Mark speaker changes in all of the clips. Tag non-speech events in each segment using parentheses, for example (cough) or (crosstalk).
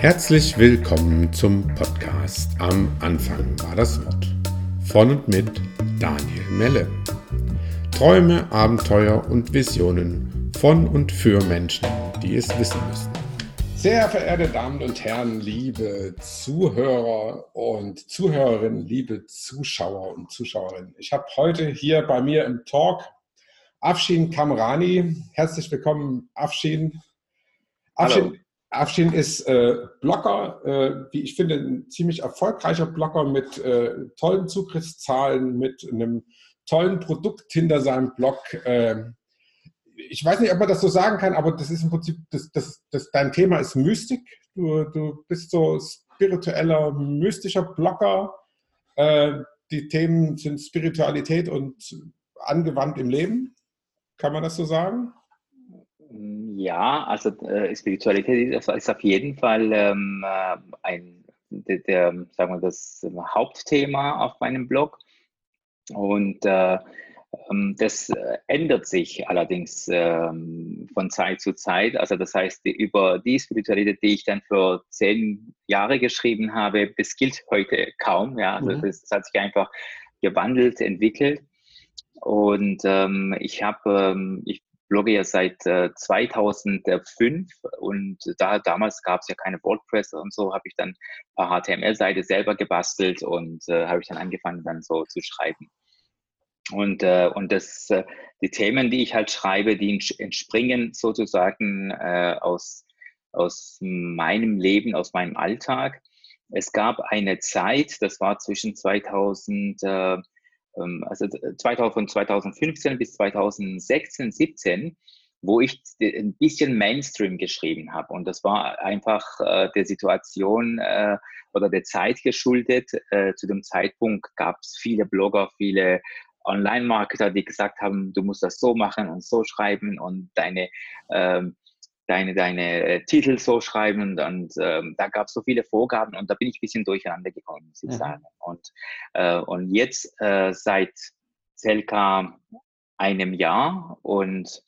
Speaker 1: Herzlich willkommen zum Podcast Am Anfang war das Wort. Von und mit Daniel Melle. Träume, Abenteuer und Visionen von und für Menschen, die es wissen müssen. Sehr verehrte Damen und Herren, liebe Zuhörer und Zuhörerinnen, liebe Zuschauer und Zuschauerinnen. Ich habe heute hier bei mir im Talk Afshin Kamrani. Herzlich willkommen, Afshin. Afshin, Afshin ist äh, Blogger, äh, wie ich finde, ein ziemlich erfolgreicher Blogger mit äh, tollen Zugriffszahlen, mit einem tollen Produkt hinter seinem Blog. Ähm, ich weiß nicht, ob man das so sagen kann, aber das ist im Prinzip, das, das, das, dein Thema ist Mystik. Du, du bist so spiritueller, mystischer Blogger. Äh, die Themen sind Spiritualität und angewandt im Leben. Kann man das so sagen?
Speaker 2: Ja, also äh, Spiritualität ist, ist, auf jeden Fall ähm, äh, ein, der, der, sagen wir, das Hauptthema auf meinem Blog. Und äh, ähm, das ändert sich allerdings ähm, von Zeit zu Zeit. Also das heißt, über die Spiritualität, die ich dann für zehn Jahre geschrieben habe, das gilt heute kaum. Ja, also mhm. das, das, hat sich einfach gewandelt, entwickelt. Und ähm, ich habe, ähm, ich blogge ja seit äh, 2005 und da damals gab es ja keine WordPress und so, habe ich dann ein paar HTML-Seiten selber gebastelt und äh, habe ich dann angefangen dann so zu schreiben. Und, äh, und das, äh, die Themen, die ich halt schreibe, die entspringen sozusagen äh, aus, aus meinem Leben, aus meinem Alltag. Es gab eine Zeit, das war zwischen 2000, äh, also 2000, 2015 bis 2016, 17, wo ich ein bisschen Mainstream geschrieben habe. Und das war einfach äh, der Situation äh, oder der Zeit geschuldet. Äh, zu dem Zeitpunkt gab es viele Blogger, viele Online-Marketer, die gesagt haben, du musst das so machen und so schreiben und deine, ähm, deine, deine äh, Titel so schreiben. Und, und ähm, da gab es so viele Vorgaben und da bin ich ein bisschen durcheinander gekommen, muss ich mhm. sagen. Und, äh, und jetzt äh, seit circa einem Jahr und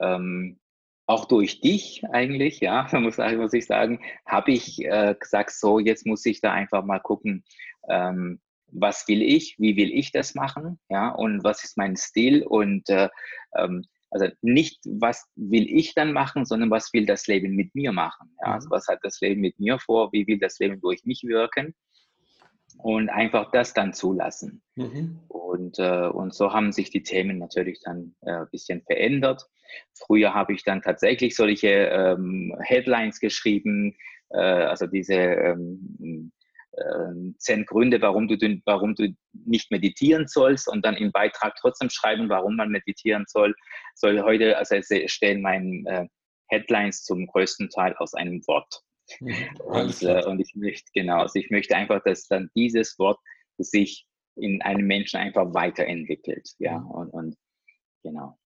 Speaker 2: ähm, auch durch dich eigentlich, ja, (laughs) muss, muss ich sagen, habe ich äh, gesagt, so, jetzt muss ich da einfach mal gucken, ähm, was will ich, wie will ich das machen, ja, und was ist mein Stil und äh, ähm, also nicht, was will ich dann machen, sondern was will das Leben mit mir machen. Ja? Also mhm. was hat das Leben mit mir vor, wie will das Leben durch mich wirken und einfach das dann zulassen. Mhm. Und, äh, und so haben sich die Themen natürlich dann äh, ein bisschen verändert. Früher habe ich dann tatsächlich solche ähm, Headlines geschrieben, äh, also diese ähm, äh, zehn Gründe, warum du, warum du nicht meditieren sollst und dann im Beitrag trotzdem schreiben, warum man meditieren soll. Soll heute, also stehen meine äh, Headlines zum größten Teil aus einem Wort. Mhm, und, äh, und ich möchte, genau, also ich möchte einfach, dass dann dieses Wort sich in einem Menschen einfach weiterentwickelt. Ja, mhm. und, und genau.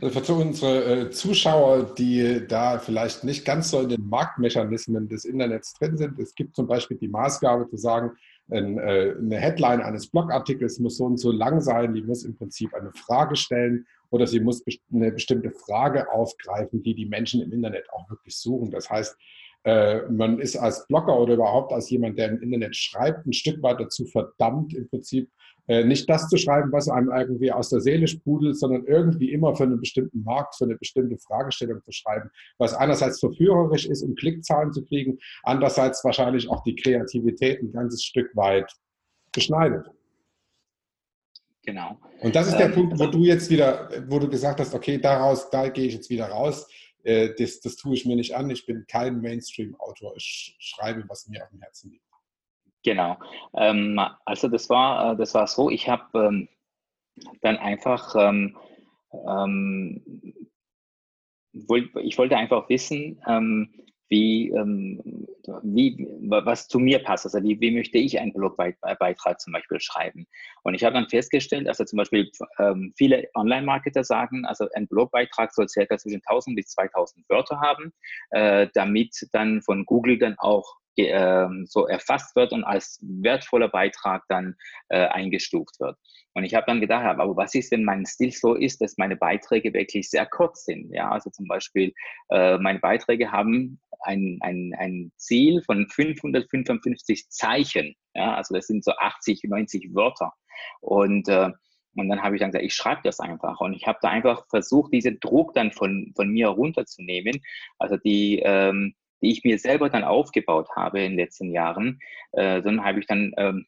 Speaker 1: Also für unsere äh, Zuschauer, die da vielleicht nicht ganz so in den Marktmechanismen des Internets drin sind, es gibt zum Beispiel die Maßgabe zu sagen, äh, eine Headline eines Blogartikels muss so und so lang sein, die muss im Prinzip eine Frage stellen oder sie muss eine bestimmte Frage aufgreifen, die die Menschen im Internet auch wirklich suchen. Das heißt, äh, man ist als Blogger oder überhaupt als jemand, der im Internet schreibt, ein Stück weit dazu verdammt, im Prinzip nicht das zu schreiben, was einem irgendwie aus der Seele sprudelt, sondern irgendwie immer für einen bestimmten Markt, für eine bestimmte Fragestellung zu schreiben, was einerseits verführerisch ist, um Klickzahlen zu kriegen, andererseits wahrscheinlich auch die Kreativität ein ganzes Stück weit beschneidet.
Speaker 2: Genau.
Speaker 1: Und das ist der ähm, Punkt, wo du jetzt wieder, wo du gesagt hast, okay, daraus, da gehe ich jetzt wieder raus. Äh, das, das tue ich mir nicht an. Ich bin kein Mainstream-Autor. Ich schreibe, was mir auf dem Herzen liegt.
Speaker 2: Genau. Ähm, also das war, äh, das war so, ich habe ähm, dann einfach, ähm, ähm ich wollte einfach wissen, ähm, wie, ähm, wie, was zu mir passt. Also wie, wie möchte ich einen Blogbeitrag zum Beispiel schreiben? Und ich habe dann festgestellt, also zum Beispiel viele Online-Marketer sagen, also ein Blogbeitrag soll circa zwischen 1000 bis 2000 Wörter haben, äh, damit dann von Google dann auch äh, so erfasst wird und als wertvoller Beitrag dann äh, eingestuft wird. Und ich habe dann gedacht, aber was ist, wenn mein Stil so ist, dass meine Beiträge wirklich sehr kurz sind? Ja, also zum Beispiel, äh, meine Beiträge haben ein, ein, ein Ziel von 555 Zeichen. Ja, also das sind so 80, 90 Wörter. Und äh, und dann habe ich dann gesagt, ich schreibe das einfach. Und ich habe da einfach versucht, diesen Druck dann von, von mir runterzunehmen. Also die, ähm, die ich mir selber dann aufgebaut habe in den letzten Jahren. Äh, dann habe ich dann ähm,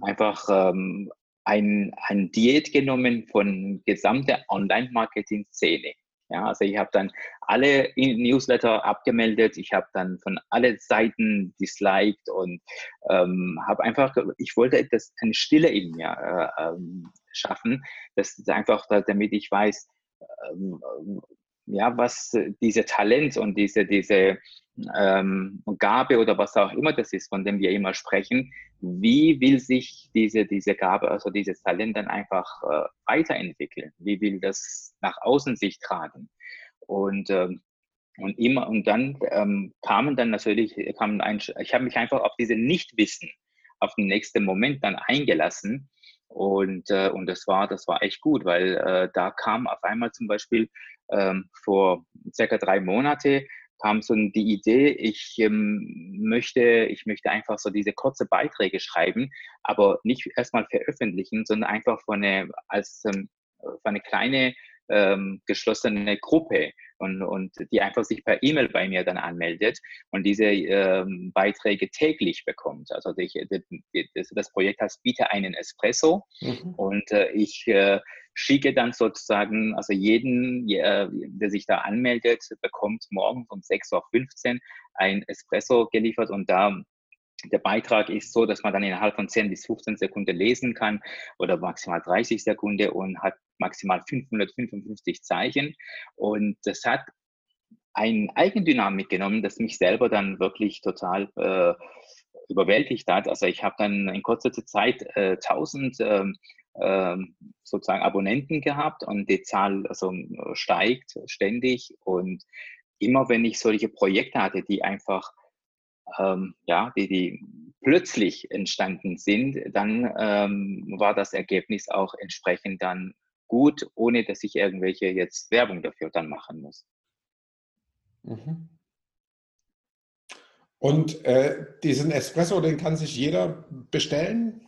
Speaker 2: einfach ähm, ein, ein Diät genommen von gesamter Online-Marketing-Szene. Ja, also ich habe dann alle Newsletter abgemeldet, ich habe dann von alle Seiten disliked und ähm, habe einfach, ich wollte etwas, eine Stille in mir äh, ähm, schaffen, das ist einfach, damit ich weiß, ähm, ja, was diese Talent und diese, diese ähm, Gabe oder was auch immer das ist, von dem wir immer sprechen, wie will sich diese, diese Gabe, also dieses Talent dann einfach äh, weiterentwickeln? Wie will das nach außen sich tragen? Und, ähm, und immer, und dann ähm, kamen dann natürlich, kamen ein, ich habe mich einfach auf diese Nichtwissen, auf den nächsten Moment dann eingelassen. Und, äh, und das war, das war echt gut, weil äh, da kam auf einmal zum Beispiel ähm, vor circa drei Monate kam so die Idee, ich ähm, möchte, ich möchte einfach so diese kurze Beiträge schreiben, aber nicht erstmal veröffentlichen, sondern einfach von eine, als ähm, für eine kleine ähm, geschlossene Gruppe und, und die einfach sich per E-Mail bei mir dann anmeldet und diese ähm, Beiträge täglich bekommt. Also ich, das, das, Projekt heißt Biete einen Espresso mhm. und äh, ich äh, schicke dann sozusagen, also jeden, äh, der sich da anmeldet, bekommt morgen um 6.15 Uhr ein Espresso geliefert und da der Beitrag ist so, dass man dann innerhalb von 10 bis 15 Sekunden lesen kann oder maximal 30 Sekunden und hat maximal 555 Zeichen. Und das hat eine Eigendynamik genommen, das mich selber dann wirklich total äh, überwältigt hat. Also ich habe dann in kurzer Zeit äh, 1000 äh, sozusagen Abonnenten gehabt und die Zahl also, steigt ständig. Und immer wenn ich solche Projekte hatte, die einfach ähm, ja, die, die plötzlich entstanden sind, dann ähm, war das Ergebnis auch entsprechend dann gut, ohne dass ich irgendwelche jetzt Werbung dafür dann machen muss.
Speaker 1: Mhm. Und äh, diesen Espresso, den kann sich jeder bestellen?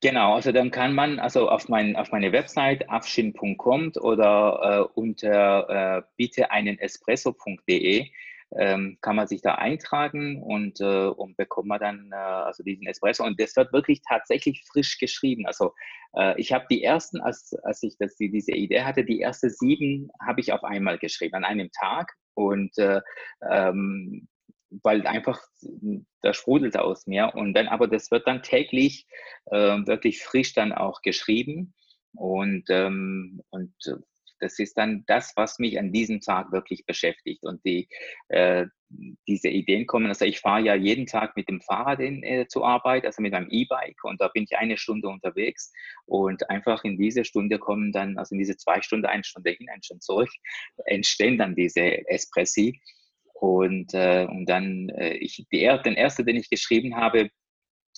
Speaker 2: Genau, also dann kann man also auf, mein, auf meine Website afshin.com oder äh, unter äh, bitte einen espresso.de ähm, kann man sich da eintragen und, äh, und bekommt man dann äh, also diesen Espresso. Und das wird wirklich tatsächlich frisch geschrieben. Also äh, ich habe die ersten, als, als ich das, diese Idee hatte, die ersten sieben habe ich auf einmal geschrieben, an einem Tag. Und äh, ähm, weil einfach da sprudelt aus mir. Und dann, aber das wird dann täglich äh, wirklich frisch dann auch geschrieben. Und, ähm, und äh, das ist dann das, was mich an diesem Tag wirklich beschäftigt. Und die, äh, diese Ideen kommen, also ich fahre ja jeden Tag mit dem Fahrrad in, äh, zur Arbeit, also mit meinem E-Bike und da bin ich eine Stunde unterwegs und einfach in diese Stunde kommen dann, also in diese zwei Stunden, eine Stunde hin, eine Stunde zurück, entstehen dann diese Espressi. Und, äh, und dann, äh, ich, die, den ersten, den ich geschrieben habe,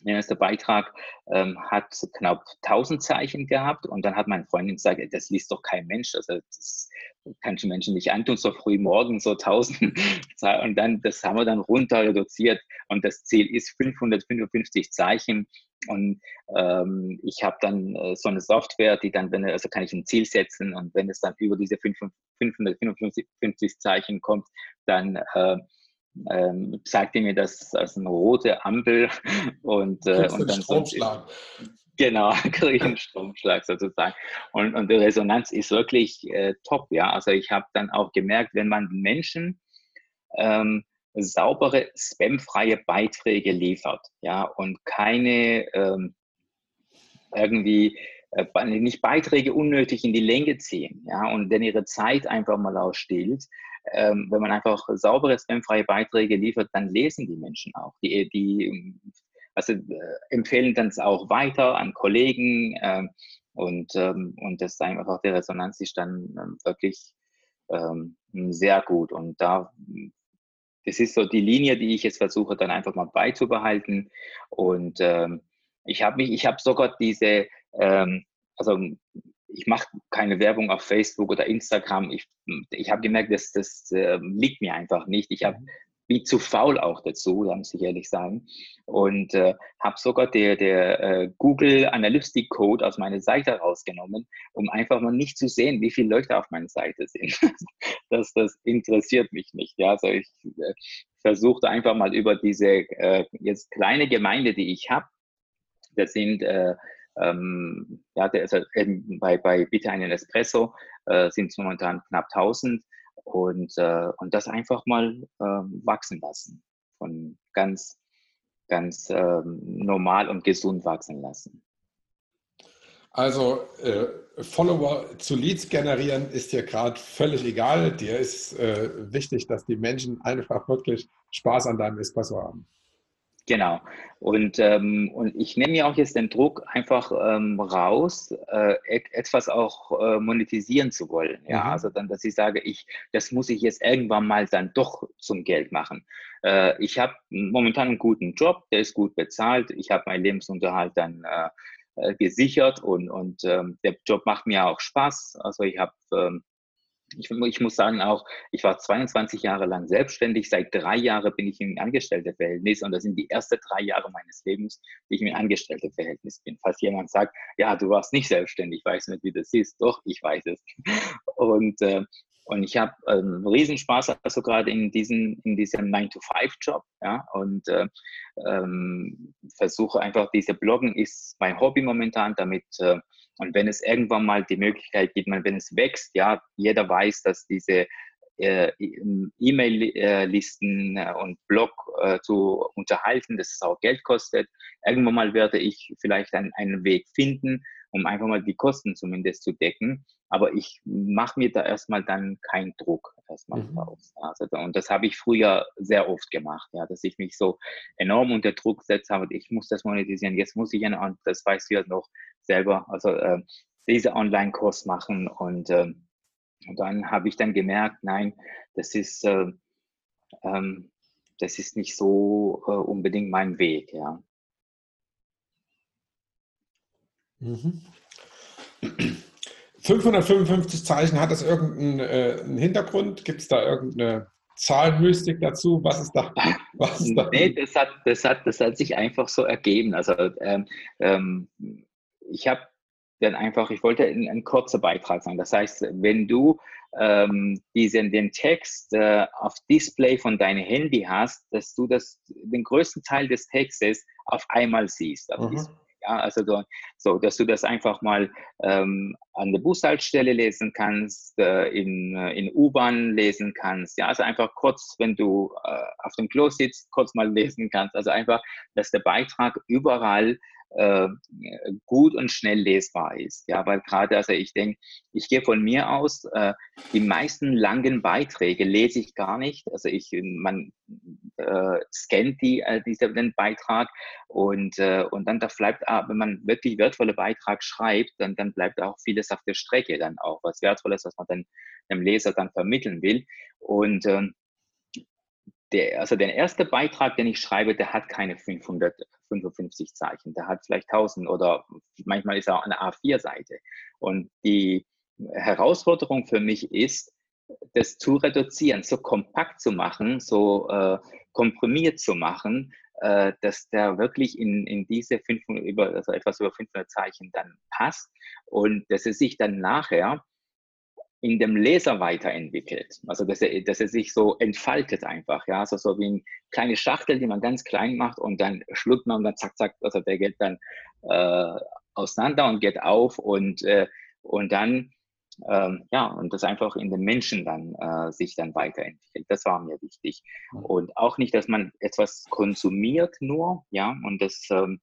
Speaker 2: der erste Beitrag ähm, hat knapp 1000 Zeichen gehabt. Und dann hat meine Freundin gesagt, das liest doch kein Mensch, also das kann ich Menschen nicht antun, so früh morgen so 1000 (laughs) und dann, das haben wir dann runter reduziert. Und das Ziel ist 555 Zeichen. Und ähm, ich habe dann äh, so eine Software, die dann, wenn also kann ich ein Ziel setzen. Und wenn es dann über diese 555 Zeichen kommt, dann äh, ähm, sagte mir das als eine rote Ampel (laughs) und, äh, und dann Stromschlag. Genau, (laughs) kriege ich einen Stromschlag sozusagen. Und, und die Resonanz ist wirklich äh, top, ja. Also ich habe dann auch gemerkt, wenn man Menschen ähm, saubere, spamfreie Beiträge liefert, ja, und keine ähm, irgendwie äh, nicht Beiträge unnötig in die Länge ziehen, ja, und wenn ihre Zeit einfach mal ausstillt, ähm, wenn man einfach saubere, spamfreie Beiträge liefert, dann lesen die Menschen auch. Die, die also, äh, empfehlen dann auch weiter an Kollegen äh, und, ähm, und das ist einfach die Resonanz ist dann ähm, wirklich ähm, sehr gut. Und da das ist so die Linie, die ich jetzt versuche dann einfach mal beizubehalten. Und ähm, ich habe mich, ich habe sogar diese, ähm, also ich mache keine Werbung auf Facebook oder Instagram. Ich, ich habe gemerkt, dass das äh, liegt mir einfach nicht. Ich habe bin zu faul auch dazu, da muss ich ehrlich sagen. Und äh, habe sogar der, der äh, Google Analytic Code aus meiner Seite rausgenommen, um einfach mal nicht zu sehen, wie viele Leute auf meiner Seite sind. (laughs) das, das interessiert mich nicht. Ja, also ich äh, versuchte einfach mal über diese äh, jetzt kleine Gemeinde, die ich habe, das sind äh, ähm, ja, also, bei, bei Bitte einen Espresso äh, sind es momentan knapp 1000 und, äh, und das einfach mal äh, wachsen lassen. Von ganz, ganz äh, normal und gesund wachsen lassen.
Speaker 1: Also äh, Follower zu Leads generieren ist dir gerade völlig egal. Dir ist äh, wichtig, dass die Menschen einfach wirklich Spaß an deinem Espresso haben.
Speaker 2: Genau. Und, ähm, und ich nehme mir auch jetzt den Druck einfach ähm, raus, äh, etwas auch äh, monetisieren zu wollen. Ja, mhm. also dann, dass ich sage, ich, das muss ich jetzt irgendwann mal dann doch zum Geld machen. Äh, ich habe momentan einen guten Job, der ist gut bezahlt. Ich habe meinen Lebensunterhalt dann äh, äh, gesichert und, und ähm, der Job macht mir auch Spaß. Also ich habe ähm, ich, ich, muss sagen auch, ich war 22 Jahre lang selbstständig. Seit drei Jahren bin ich im Angestellteverhältnis und das sind die ersten drei Jahre meines Lebens, die ich im Angestellteverhältnis bin. Falls jemand sagt, ja, du warst nicht selbstständig, weiß nicht, wie das ist. Doch, ich weiß es. (laughs) Und, äh, und ich habe ähm, Riesenspaß, also gerade in, in diesem 9-to-5-Job. Ja, und äh, ähm, versuche einfach, diese Bloggen ist mein Hobby momentan, damit äh, und wenn es irgendwann mal die Möglichkeit gibt, wenn es wächst, ja, jeder weiß, dass diese äh, E-Mail-Listen äh, und Blog äh, zu unterhalten, dass es auch Geld kostet. Irgendwann mal werde ich vielleicht einen, einen Weg finden, um einfach mal die Kosten zumindest zu decken. Aber ich mache mir da erstmal dann keinen Druck erstmal mhm. draus. Also, und das habe ich früher sehr oft gemacht, ja, dass ich mich so enorm unter Druck setze, aber ich muss das monetisieren, jetzt muss ich ja, und das weißt du ja noch selber, also äh, diese Online-Kurs machen und, äh, und dann habe ich dann gemerkt, nein, das ist, äh, ähm, das ist nicht so äh, unbedingt mein Weg, ja.
Speaker 1: Mhm. 555 Zeichen, hat das irgendeinen äh, Hintergrund? Gibt es da irgendeine Zahlmystik dazu? Was ist da? Was
Speaker 2: ist da? Nee, das hat, das, hat, das hat sich einfach so ergeben. Also ähm, ähm, ich habe dann einfach, ich wollte einen, einen kurzer Beitrag sagen. Das heißt, wenn du ähm, diesen, den Text äh, auf Display von deinem Handy hast, dass du das, den größten Teil des Textes auf einmal siehst. Auf mhm. Ja, also so, so, dass du das einfach mal ähm, an der Bushaltestelle lesen kannst, äh, in, äh, in U-Bahn lesen kannst. Ja, also einfach kurz, wenn du äh, auf dem Klo sitzt, kurz mal lesen kannst. Also einfach, dass der Beitrag überall äh, gut und schnell lesbar ist. Ja, weil gerade, also ich denke, ich gehe von mir aus, äh, die meisten langen Beiträge lese ich gar nicht. Also ich, man äh, scannt die, äh, diese, den Beitrag und, äh, und dann da bleibt, ah, wenn man wirklich wertvolle Beitrag schreibt, dann, dann bleibt auch vieles auf der Strecke dann auch, was Wertvolles, was man dann dem Leser dann vermitteln will. Und ähm, der, also der erste Beitrag, den ich schreibe, der hat keine 555 Zeichen, der hat vielleicht 1000 oder manchmal ist er auch eine A4-Seite. Und die Herausforderung für mich ist, das zu reduzieren, so kompakt zu machen, so äh, komprimiert zu machen, äh, dass der wirklich in, in diese 500, über, also etwas über 500 Zeichen dann passt und dass es sich dann nachher in dem Leser weiterentwickelt. Also dass er, dass er sich so entfaltet einfach, ja, also so wie eine kleine Schachtel, die man ganz klein macht und dann schluckt man und dann zack, zack, also der geht dann äh, auseinander und geht auf und, äh, und dann, ähm, ja, und das einfach in den Menschen dann äh, sich dann weiterentwickelt. Das war mir wichtig. Und auch nicht, dass man etwas konsumiert nur, ja, und das ähm,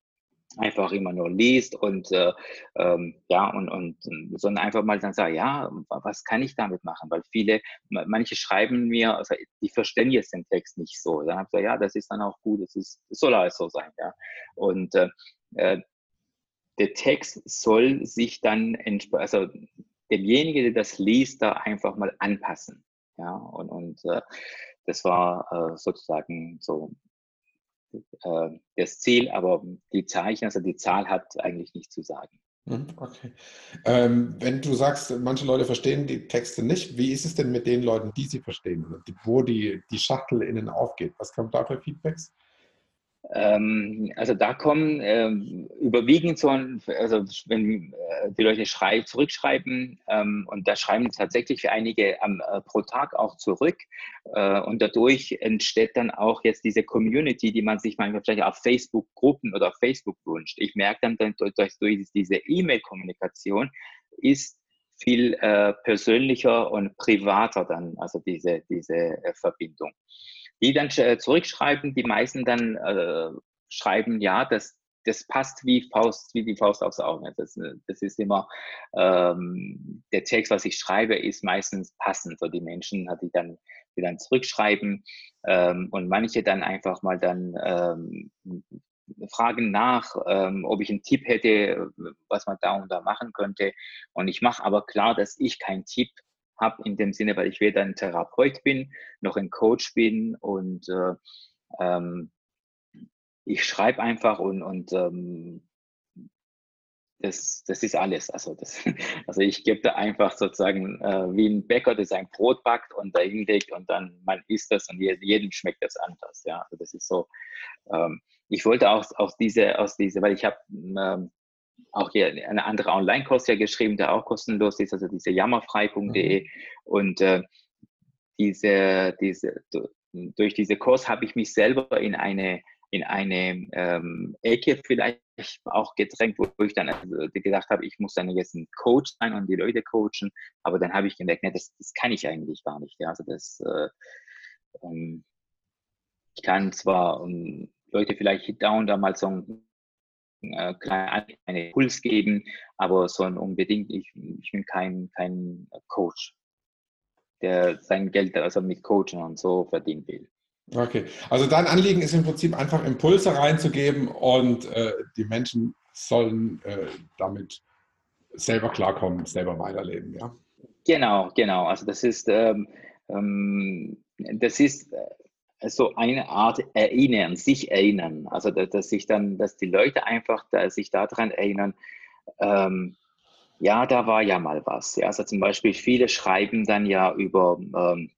Speaker 2: einfach immer nur liest und äh, ähm, ja und, und sondern einfach mal dann sagt, ja, was kann ich damit machen? Weil viele, manche schreiben mir, also die verstehen jetzt den Text nicht so. Dann habe ich gesagt, ja, das ist dann auch gut, es ist, soll alles so sein, ja. Und äh, äh der Text soll sich dann also demjenigen, der das liest, da einfach mal anpassen. Ja, und, und äh, das war äh, sozusagen so äh, das Ziel, aber die Zeichen, also die Zahl hat eigentlich nichts zu sagen.
Speaker 1: Mhm, okay. Ähm, wenn du sagst, manche Leute verstehen die Texte nicht, wie ist es denn mit den Leuten, die sie verstehen, wo die, die Schachtel innen aufgeht? Was kommt da für Feedbacks?
Speaker 2: Ähm, also da kommen ähm, überwiegend so, also wenn äh, die Leute schrei zurückschreiben ähm, und da schreiben tatsächlich für einige äh, pro Tag auch zurück äh, und dadurch entsteht dann auch jetzt diese Community, die man sich manchmal vielleicht auf Facebook-Gruppen oder auf Facebook wünscht. Ich merke dann, dann durch, durch diese E-Mail-Kommunikation ist viel äh, persönlicher und privater dann, also diese, diese äh, Verbindung die dann äh, zurückschreiben, die meisten dann äh, schreiben, ja, das, das passt wie Faust, wie die Faust aufs Auge. Das, äh, das ist immer, ähm, der Text, was ich schreibe, ist meistens passend für die Menschen, die dann, die dann zurückschreiben ähm, und manche dann einfach mal dann ähm, fragen nach, ähm, ob ich einen Tipp hätte, was man da und da machen könnte. Und ich mache aber klar, dass ich keinen Tipp habe in dem Sinne, weil ich weder ein Therapeut bin, noch ein Coach bin und äh, ähm, ich schreibe einfach und, und ähm, das, das ist alles. Also, das, (laughs) also ich gebe da einfach sozusagen äh, wie ein Bäcker, der sein Brot backt und da hinlegt und dann man isst das und jedem schmeckt das anders. Ja, also das ist so. Ähm, ich wollte auch aus diese, aus diese, weil ich habe ähm, auch hier eine andere Online-Kurs ja geschrieben, der auch kostenlos ist, also diese jammerfrei.de. Mhm. Und äh, diese, diese, durch diese Kurs habe ich mich selber in eine, in eine ähm, Ecke vielleicht auch gedrängt, wo ich dann also gedacht habe, ich muss dann jetzt ein Coach sein und die Leute coachen. Aber dann habe ich gemerkt, nee, das, das kann ich eigentlich gar nicht. Ja. Also das, äh, ähm, ich kann zwar um, ähm, Leute vielleicht da und da mal so äh, kleinen Impuls geben, aber so unbedingt, ich, ich bin kein, kein Coach, der sein Geld also mit Coaching und so verdienen will.
Speaker 1: Okay, also dein Anliegen ist im Prinzip einfach Impulse reinzugeben und äh, die Menschen sollen äh, damit selber klarkommen, selber weiterleben, ja?
Speaker 2: Genau, genau. Also das ist, ähm, ähm, das ist äh, so eine Art erinnern, sich erinnern. Also dass, dass sich dann, dass die Leute einfach da, sich daran erinnern, ähm, ja, da war ja mal was. Ja, also zum Beispiel viele schreiben dann ja über ähm,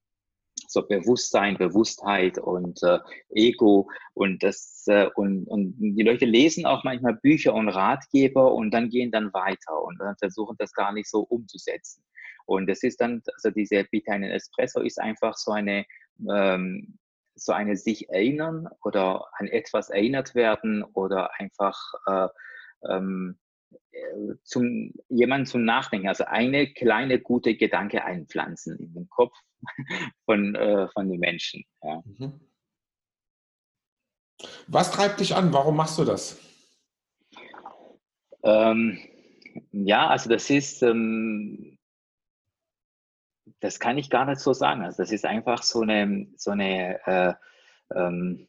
Speaker 2: so Bewusstsein, Bewusstheit und äh, Ego und das äh, und, und die Leute lesen auch manchmal Bücher und Ratgeber und dann gehen dann weiter und dann versuchen das gar nicht so umzusetzen. Und das ist dann, also diese Bitte einen Espresso ist einfach so eine ähm, so eine sich erinnern oder an etwas erinnert werden oder einfach äh, ähm, äh, zum jemanden zum Nachdenken, also eine kleine gute Gedanke einpflanzen in den Kopf (laughs) von, äh, von den Menschen. Ja. Mhm.
Speaker 1: Was treibt dich an? Warum machst du das?
Speaker 2: Ähm, ja, also das ist, ähm, das kann ich gar nicht so sagen. Also das ist einfach so eine, so eine äh, ähm,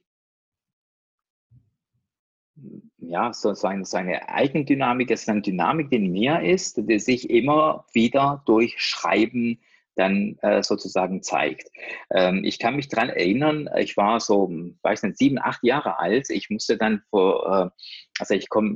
Speaker 2: ja, so, so, eine, so eine Eigendynamik, das ist eine Dynamik, die in mir ist, die sich immer wieder durch Schreiben dann äh, sozusagen zeigt. Ähm, ich kann mich daran erinnern, ich war so, weiß nicht, sieben, acht Jahre alt. Ich musste dann vor, äh, also ich komme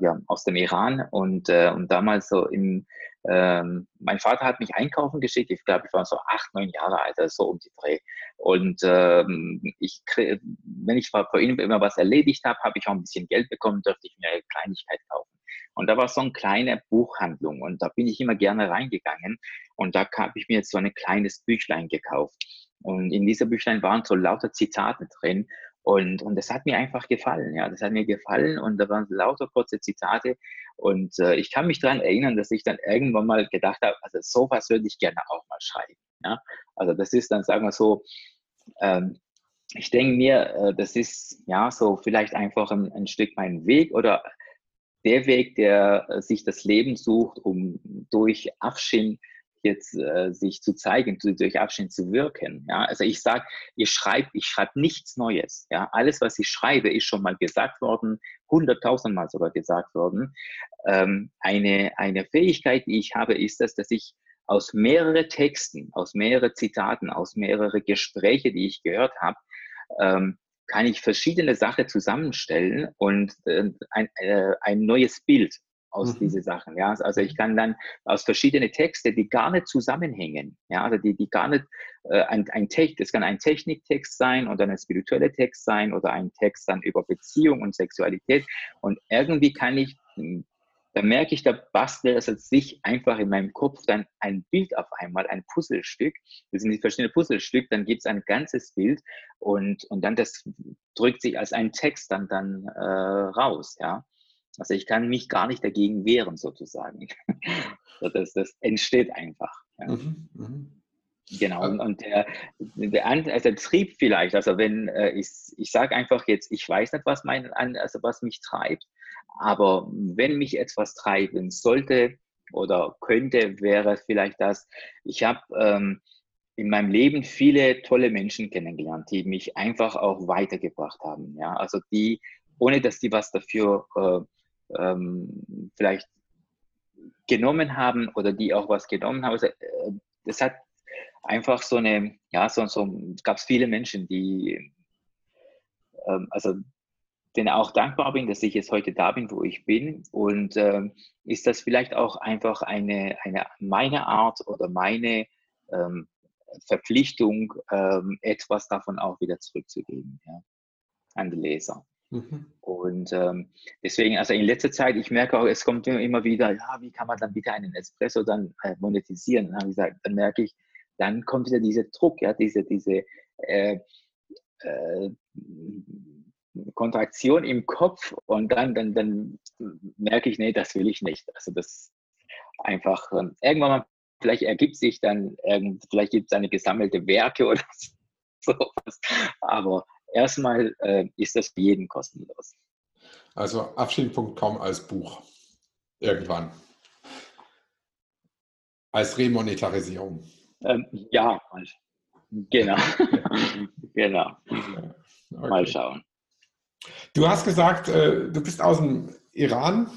Speaker 2: äh, ja, aus dem Iran und, äh, und damals so im, ähm, mein Vater hat mich einkaufen geschickt. Ich glaube, ich war so acht, neun Jahre alt, also so um die Dreh. Und ähm, ich, wenn ich für ihn immer was erledigt habe, habe ich auch ein bisschen Geld bekommen, dürfte ich mir eine Kleinigkeit kaufen. Und da war so eine kleine Buchhandlung und da bin ich immer gerne reingegangen und da habe ich mir jetzt so ein kleines Büchlein gekauft. Und in dieser Büchlein waren so lauter Zitate drin und, und das hat mir einfach gefallen, ja, das hat mir gefallen und da waren lauter kurze Zitate und äh, ich kann mich daran erinnern, dass ich dann irgendwann mal gedacht habe, also sowas würde ich gerne auch mal schreiben, ja. Also das ist dann, sagen wir so, ähm, ich denke mir, äh, das ist ja so vielleicht einfach ein, ein Stück mein Weg oder der Weg, der äh, sich das Leben sucht, um durch Afshin jetzt äh, sich zu zeigen, durch Afshin zu wirken. Ja? Also ich sage, ihr schreibt, ich schreibe nichts Neues. Ja? Alles, was ich schreibe, ist schon mal gesagt worden, hunderttausendmal sogar gesagt worden. Ähm, eine, eine Fähigkeit, die ich habe, ist das, dass ich aus mehreren Texten, aus mehreren Zitaten, aus mehreren Gespräche, die ich gehört habe, ähm, kann ich verschiedene Sachen zusammenstellen und äh, ein, äh, ein neues Bild aus mhm. diese Sachen. Ja, also ich kann dann aus verschiedenen Texte, die gar nicht zusammenhängen, ja, also die, die gar nicht äh, ein, ein Text, das kann ein Techniktext sein oder ein spiritueller Text sein oder ein Text dann über Beziehung und Sexualität und irgendwie kann ich hm, da merke ich, da bastelt es sich einfach in meinem Kopf dann ein Bild auf einmal, ein Puzzlestück. Das sind die verschiedenen Puzzlestück, dann gibt es ein ganzes Bild und, und dann das drückt sich als ein Text dann, dann äh, raus, ja. Also ich kann mich gar nicht dagegen wehren, sozusagen. (laughs) das, das entsteht einfach. Ja. Mhm, mh. Genau, und, und der, der, also der Trieb vielleicht, also wenn äh, ich, ich sage einfach jetzt, ich weiß nicht, was, mein, also was mich treibt, aber wenn mich etwas treiben sollte oder könnte, wäre vielleicht das, ich habe ähm, in meinem Leben viele tolle Menschen kennengelernt, die mich einfach auch weitergebracht haben. Ja? Also die, ohne dass die was dafür äh, ähm, vielleicht genommen haben oder die auch was genommen haben. Also, äh, hat einfach so eine, ja, so, so gab es viele Menschen, die, ähm, also denen auch dankbar bin, dass ich jetzt heute da bin, wo ich bin. Und ähm, ist das vielleicht auch einfach eine, eine meine Art oder meine ähm, Verpflichtung, ähm, etwas davon auch wieder zurückzugeben ja, an die Leser. Mhm. Und ähm, deswegen, also in letzter Zeit, ich merke auch, es kommt immer wieder, ja, wie kann man dann bitte einen Espresso dann äh, monetisieren? Dann, gesagt, dann merke ich, dann kommt wieder dieser Druck, ja, diese, diese äh, äh, Kontraktion im Kopf und dann, dann, dann merke ich, nee, das will ich nicht. Also das einfach ähm, irgendwann mal, vielleicht ergibt sich dann, vielleicht gibt es eine gesammelte Werke oder (laughs) sowas. Aber erstmal äh, ist das für jeden kostenlos.
Speaker 1: Also Abschied.com als Buch. Irgendwann. Als Remonetarisierung.
Speaker 2: Ähm, ja, genau. (laughs) genau. Okay. Mal schauen.
Speaker 1: Du hast gesagt, äh, du bist aus dem Iran.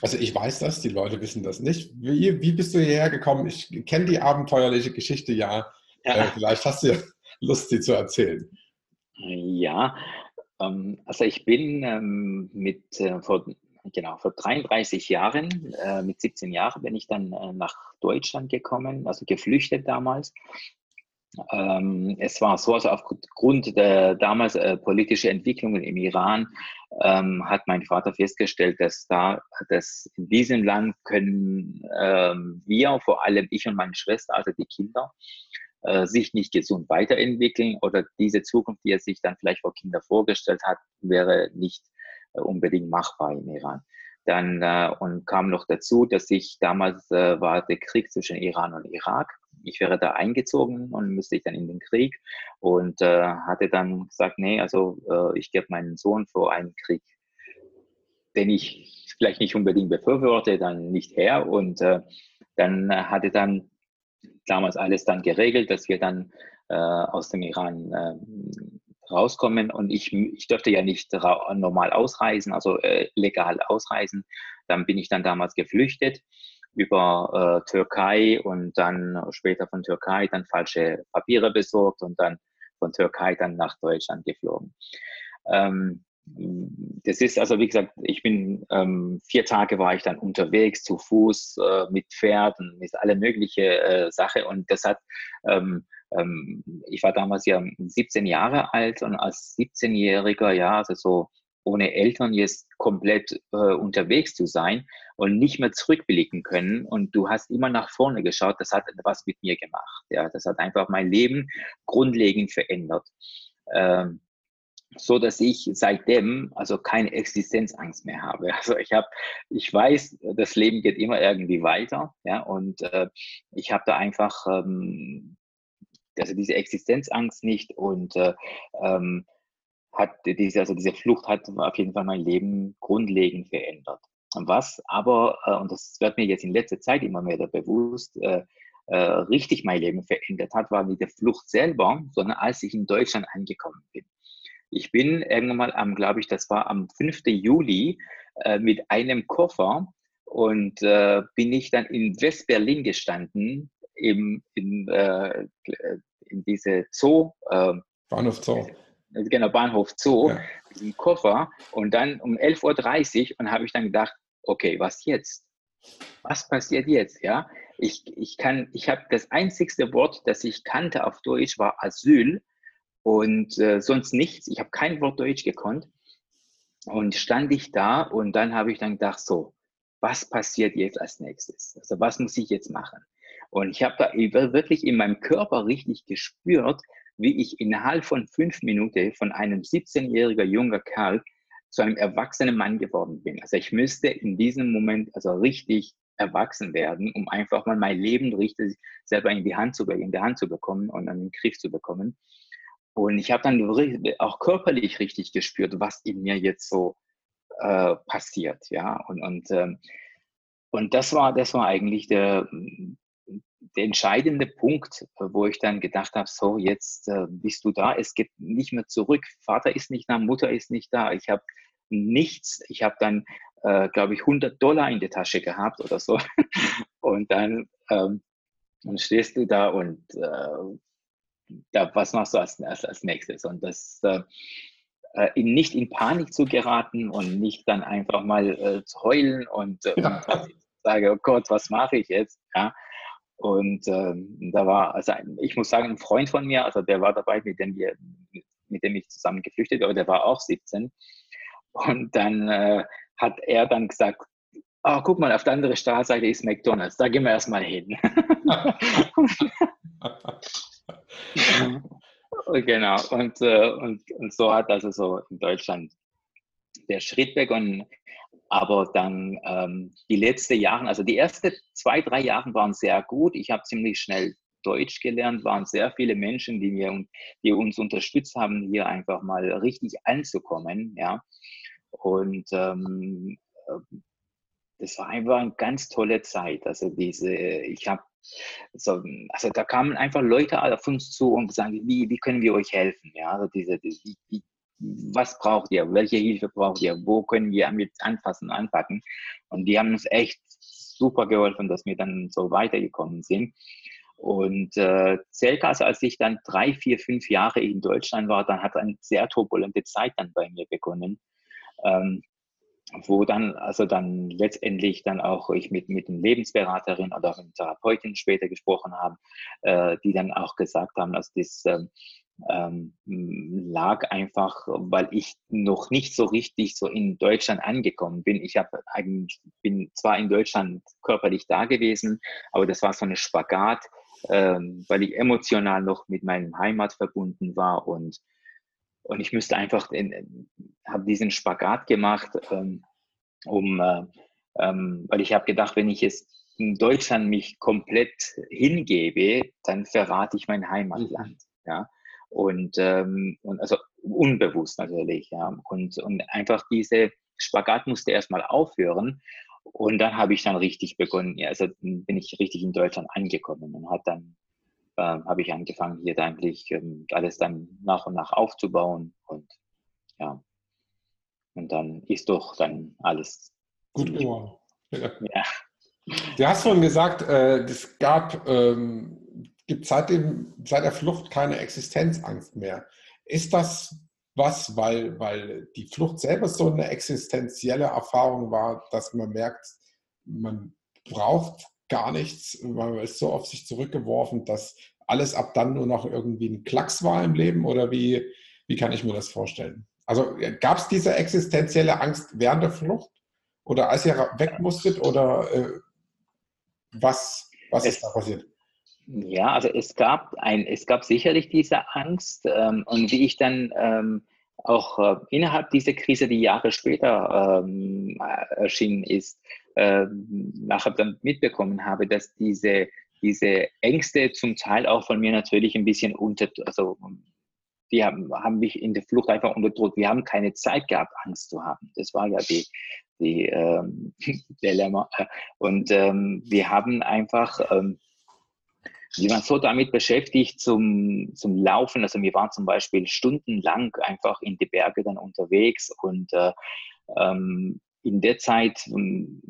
Speaker 1: Also ich weiß das, die Leute wissen das nicht. Wie, wie bist du hierher gekommen? Ich kenne die abenteuerliche Geschichte ja. ja. Äh, vielleicht hast du ja Lust, sie zu erzählen.
Speaker 2: Ja, ähm, also ich bin ähm, mit äh, vor, genau, vor 33 Jahren, äh, mit 17 Jahren bin ich dann äh, nach Deutschland gekommen, also geflüchtet damals. Ähm, es war so, also aufgrund der damals äh, politischen Entwicklungen im Iran ähm, hat mein Vater festgestellt, dass da, dass in diesem Land können ähm, wir, vor allem ich und meine Schwester, also die Kinder, äh, sich nicht gesund weiterentwickeln oder diese Zukunft, die er sich dann vielleicht vor Kindern vorgestellt hat, wäre nicht äh, unbedingt machbar im Iran. Dann äh, und kam noch dazu, dass ich damals äh, war der Krieg zwischen Iran und Irak. Ich wäre da eingezogen und müsste ich dann in den Krieg und äh, hatte dann gesagt, nee, also äh, ich gebe meinen Sohn vor einen Krieg, den ich vielleicht nicht unbedingt befürworte, dann nicht her. Und äh, dann hatte dann damals alles dann geregelt, dass wir dann äh, aus dem Iran äh, rauskommen und ich, ich dürfte ja nicht normal ausreisen, also äh, legal ausreisen. Dann bin ich dann damals geflüchtet über äh, Türkei und dann später von Türkei dann falsche Papiere besorgt und dann von Türkei dann nach Deutschland geflogen. Ähm, das ist also, wie gesagt, ich bin ähm, vier Tage war ich dann unterwegs zu Fuß äh, mit Pferden, mit alle mögliche äh, Sache und das hat ähm, ähm, ich war damals ja 17 Jahre alt und als 17-Jähriger, ja, also so ohne Eltern jetzt komplett äh, unterwegs zu sein und nicht mehr zurückblicken können und du hast immer nach vorne geschaut, das hat was mit mir gemacht. Ja, das hat einfach mein Leben grundlegend verändert. Ähm, so dass ich seitdem also keine Existenzangst mehr habe. (laughs) Also ich habe, ich weiß, das Leben geht immer irgendwie weiter, ja, und äh, ich habe da einfach ähm, also diese Existenzangst nicht und äh, ähm, hat diese, also diese Flucht hat auf jeden Fall mein Leben grundlegend verändert. Was aber, äh, und das wird mir jetzt in letzter Zeit immer mehr bewusst, äh, äh, richtig mein Leben verändert hat, war nicht der Flucht selber, sondern als ich in Deutschland angekommen bin. Ich bin irgendwann mal am, glaube ich, das war am 5. Juli, äh, mit einem Koffer und äh, bin ich dann in West-Berlin gestanden, im, in, äh, in diese Zoo. Äh,
Speaker 1: Bahnhof Zoo.
Speaker 2: Genau, Bahnhof Zoo, ja. im Koffer. Und dann um 11.30 Uhr und habe ich dann gedacht, okay, was jetzt? Was passiert jetzt? Ja, ich, ich kann, ich habe das einzigste Wort, das ich kannte auf Deutsch, war Asyl und äh, sonst nichts. Ich habe kein Wort Deutsch gekonnt. Und stand ich da und dann habe ich dann gedacht, so, was passiert jetzt als nächstes? Also was muss ich jetzt machen? Und ich habe da wirklich in meinem Körper richtig gespürt, wie ich innerhalb von fünf Minuten von einem 17-jähriger junger Kerl zu einem erwachsenen Mann geworden bin. Also ich müsste in diesem Moment also richtig erwachsen werden, um einfach mal mein Leben richtig selber in die Hand zu, in die Hand zu bekommen und in den Griff zu bekommen. Und ich habe dann auch körperlich richtig gespürt, was in mir jetzt so äh, passiert, ja. Und, und, ähm, und das war, das war eigentlich der, der entscheidende Punkt, wo ich dann gedacht habe, so jetzt äh, bist du da, es geht nicht mehr zurück. Vater ist nicht da, Mutter ist nicht da. Ich habe nichts. Ich habe dann, äh, glaube ich, 100 Dollar in der Tasche gehabt oder so. (laughs) Und dann, ähm, dann stehst du da und äh, da, was machst du als, als, als nächstes? Und das äh, äh, in, nicht in Panik zu geraten und nicht dann einfach mal äh, zu heulen und, äh, ja. und sage, oh Gott, was mache ich jetzt? Ja. Und ähm, da war, also ich muss sagen, ein Freund von mir, also der war dabei, mit dem wir, mit dem ich zusammen geflüchtet war, der war auch 17. Und dann äh, hat er dann gesagt, oh, guck mal, auf der anderen Straßenseite ist McDonalds, da gehen wir erstmal hin. (laughs) (laughs) (laughs) genau, und, äh, und, und so hat also so in Deutschland der Schritt begonnen. Aber dann ähm, die letzten Jahre, also die ersten zwei, drei Jahre waren sehr gut. Ich habe ziemlich schnell Deutsch gelernt, waren sehr viele Menschen, die, mir, die uns unterstützt haben, hier einfach mal richtig anzukommen. Ja. Und ähm, äh, das war einfach eine ganz tolle Zeit. Also diese, ich habe so, also da kamen einfach Leute auf uns zu und sagen, wie, wie können wir euch helfen? Ja, also diese, die, die, was braucht ihr? Welche Hilfe braucht ihr? Wo können wir mit anfassen, anpacken? Und die haben uns echt super geholfen, dass wir dann so weitergekommen sind. Und äh, circa als ich dann drei, vier, fünf Jahre in Deutschland war, dann hat eine sehr turbulente Zeit dann bei mir begonnen. Ähm, wo dann, also dann letztendlich dann auch ich mit, mit einer Lebensberaterin oder mit Therapeutin später gesprochen habe, äh, die dann auch gesagt haben, dass das ähm, ähm, lag einfach, weil ich noch nicht so richtig so in Deutschland angekommen bin. Ich habe eigentlich bin zwar in Deutschland körperlich da gewesen, aber das war so eine Spagat, ähm, weil ich emotional noch mit meinem Heimat verbunden war und und ich müsste einfach, habe diesen Spagat gemacht, ähm, um, äh, ähm, weil ich habe gedacht, wenn ich jetzt in Deutschland mich komplett hingebe, dann verrate ich mein Heimatland. Mhm. Ja. Und, ähm, und also unbewusst natürlich, ja. Und, und einfach diese Spagat musste erstmal aufhören. Und dann habe ich dann richtig begonnen, ja, also bin ich richtig in Deutschland angekommen und hat dann äh, habe ich angefangen, hier eigentlich ähm, alles dann nach und nach aufzubauen und ja. Und dann ist doch dann alles
Speaker 1: gut geworden. Ja. ja. Du hast vorhin gesagt, äh, es gab, ähm, gibt seit, dem, seit der Flucht keine Existenzangst mehr. Ist das was, weil, weil die Flucht selber so eine existenzielle Erfahrung war, dass man merkt, man braucht gar nichts, weil man ist so auf sich zurückgeworfen, dass alles ab dann nur noch irgendwie ein Klacks war im Leben oder wie, wie kann ich mir das vorstellen? Also gab es diese existenzielle Angst während der Flucht oder als ihr weg musstet oder äh, was, was es, ist da passiert?
Speaker 2: Ja, also es gab ein, es gab sicherlich diese Angst ähm, und wie ich dann ähm, auch äh, innerhalb dieser Krise, die Jahre später ähm, erschienen ist, äh, nachher dann mitbekommen habe, dass diese, diese Ängste zum Teil auch von mir natürlich ein bisschen unter, also die haben, haben mich in der Flucht einfach unterdrückt. Wir haben keine Zeit gehabt, Angst zu haben. Das war ja die, die ähm, (laughs) Dilemma. Und ähm, wir haben einfach ähm, wir waren so damit beschäftigt zum, zum Laufen. Also wir waren zum Beispiel stundenlang einfach in die Berge dann unterwegs und äh, ähm, in der Zeit, ähm,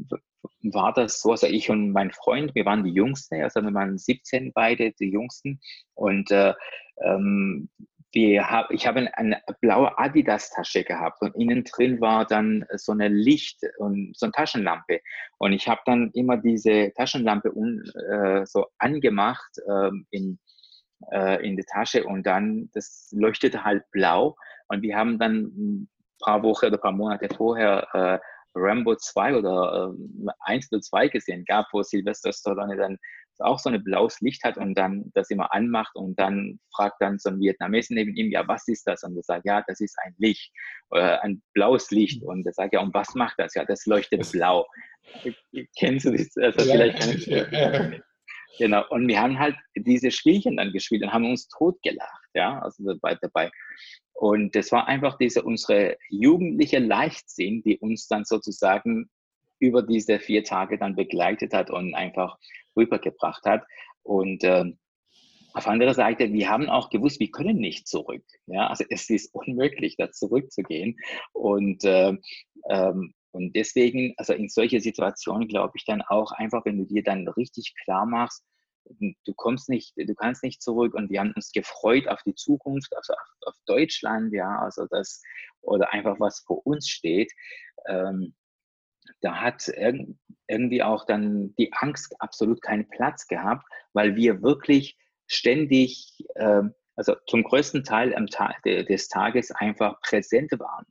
Speaker 2: war das so, also ich und mein Freund, wir waren die Jüngsten, also wir waren 17 beide, die Jüngsten. Und äh, ähm, wir hab, ich habe eine blaue Adidas-Tasche gehabt und innen drin war dann so eine Licht und so eine Taschenlampe. Und ich habe dann immer diese Taschenlampe un, äh, so angemacht äh, in, äh, in der Tasche und dann, das leuchtete halt blau. Und wir haben dann ein paar Wochen oder ein paar Monate vorher äh, Rambo 2 oder äh, 1 oder 2 gesehen gab, wo Sylvester Stallone dann auch so ein blaues Licht hat und dann das immer anmacht und dann fragt dann so ein Vietnamesen neben ihm, ja, was ist das? Und er sagt, ja, das ist ein Licht, äh, ein blaues Licht. Und er sagt, ja, und was macht das? Ja, das leuchtet blau. Kennst du das? Also ja, vielleicht kann ich, (laughs) ja, ja. Genau. Und wir haben halt diese Spielchen dann gespielt und haben uns totgelacht, ja, also dabei, dabei. Und das war einfach diese, unsere jugendliche Leichtsinn, die uns dann sozusagen über diese vier Tage dann begleitet hat und einfach rübergebracht hat. Und ähm, auf andere Seite, wir haben auch gewusst, wir können nicht zurück. Ja, also es ist unmöglich, da zurückzugehen. Und, äh, ähm, und deswegen, also in solche Situationen glaube ich dann auch einfach, wenn du dir dann richtig klar machst, du kommst nicht, du kannst nicht zurück und wir haben uns gefreut auf die Zukunft, also auf, auf Deutschland, ja, also das, oder einfach was vor uns steht. Ähm, da hat irgendwie auch dann die Angst absolut keinen Platz gehabt, weil wir wirklich ständig, ähm, also zum größten Teil am Tag des Tages einfach präsent waren.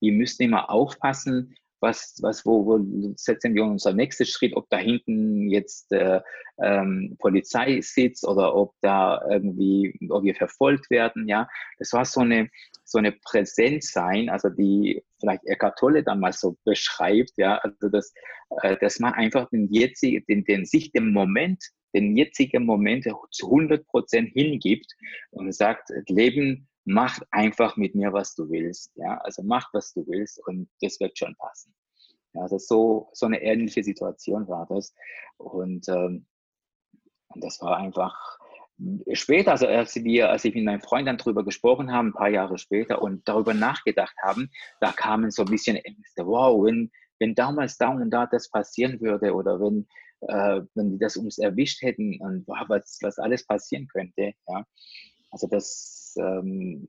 Speaker 2: Wir müssen immer aufpassen, was, was, wo, wo setzen wir unser nächsten Schritt, ob da hinten jetzt äh, ähm, Polizei sitzt oder ob da irgendwie, ob wir verfolgt werden, ja. Das war so eine, so eine Präsenz sein, also die vielleicht Eckart Tolle damals so beschreibt, ja, also das, äh, dass man einfach den jetzigen, den, den sich dem Moment, den jetzigen Moment zu 100 Prozent hingibt und sagt, Leben mach einfach mit mir, was du willst. Ja, also mach, was du willst und das wird schon passen. Ja, also so, so eine ähnliche Situation war das. Und, ähm, das war einfach später, also als wir, als ich mit meinem Freund dann darüber gesprochen haben, ein paar Jahre später und darüber nachgedacht haben, da kamen so ein bisschen Ängste. Wow, wenn, wenn damals da und da das passieren würde oder wenn, äh, wenn die das uns erwischt hätten und wow, was, was alles passieren könnte. Ja. Also das ähm,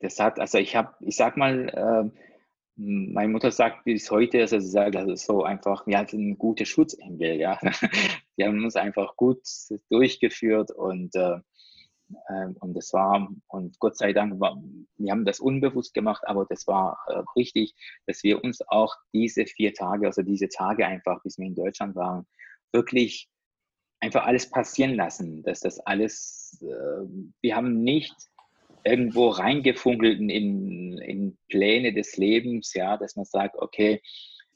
Speaker 2: das hat, also ich habe, ich sag mal, äh, meine Mutter sagt bis heute, also sie sagt, also so einfach, (laughs) wir hatten gute Schutzengel, ja. Die haben uns einfach gut durchgeführt und, äh, äh, und das war, und Gott sei Dank, war, wir haben das unbewusst gemacht, aber das war äh, richtig, dass wir uns auch diese vier Tage, also diese Tage einfach, bis wir in Deutschland waren, wirklich einfach alles passieren lassen, dass das alles, äh, wir haben nicht irgendwo reingefunkelt in, in Pläne des Lebens, ja, dass man sagt, okay,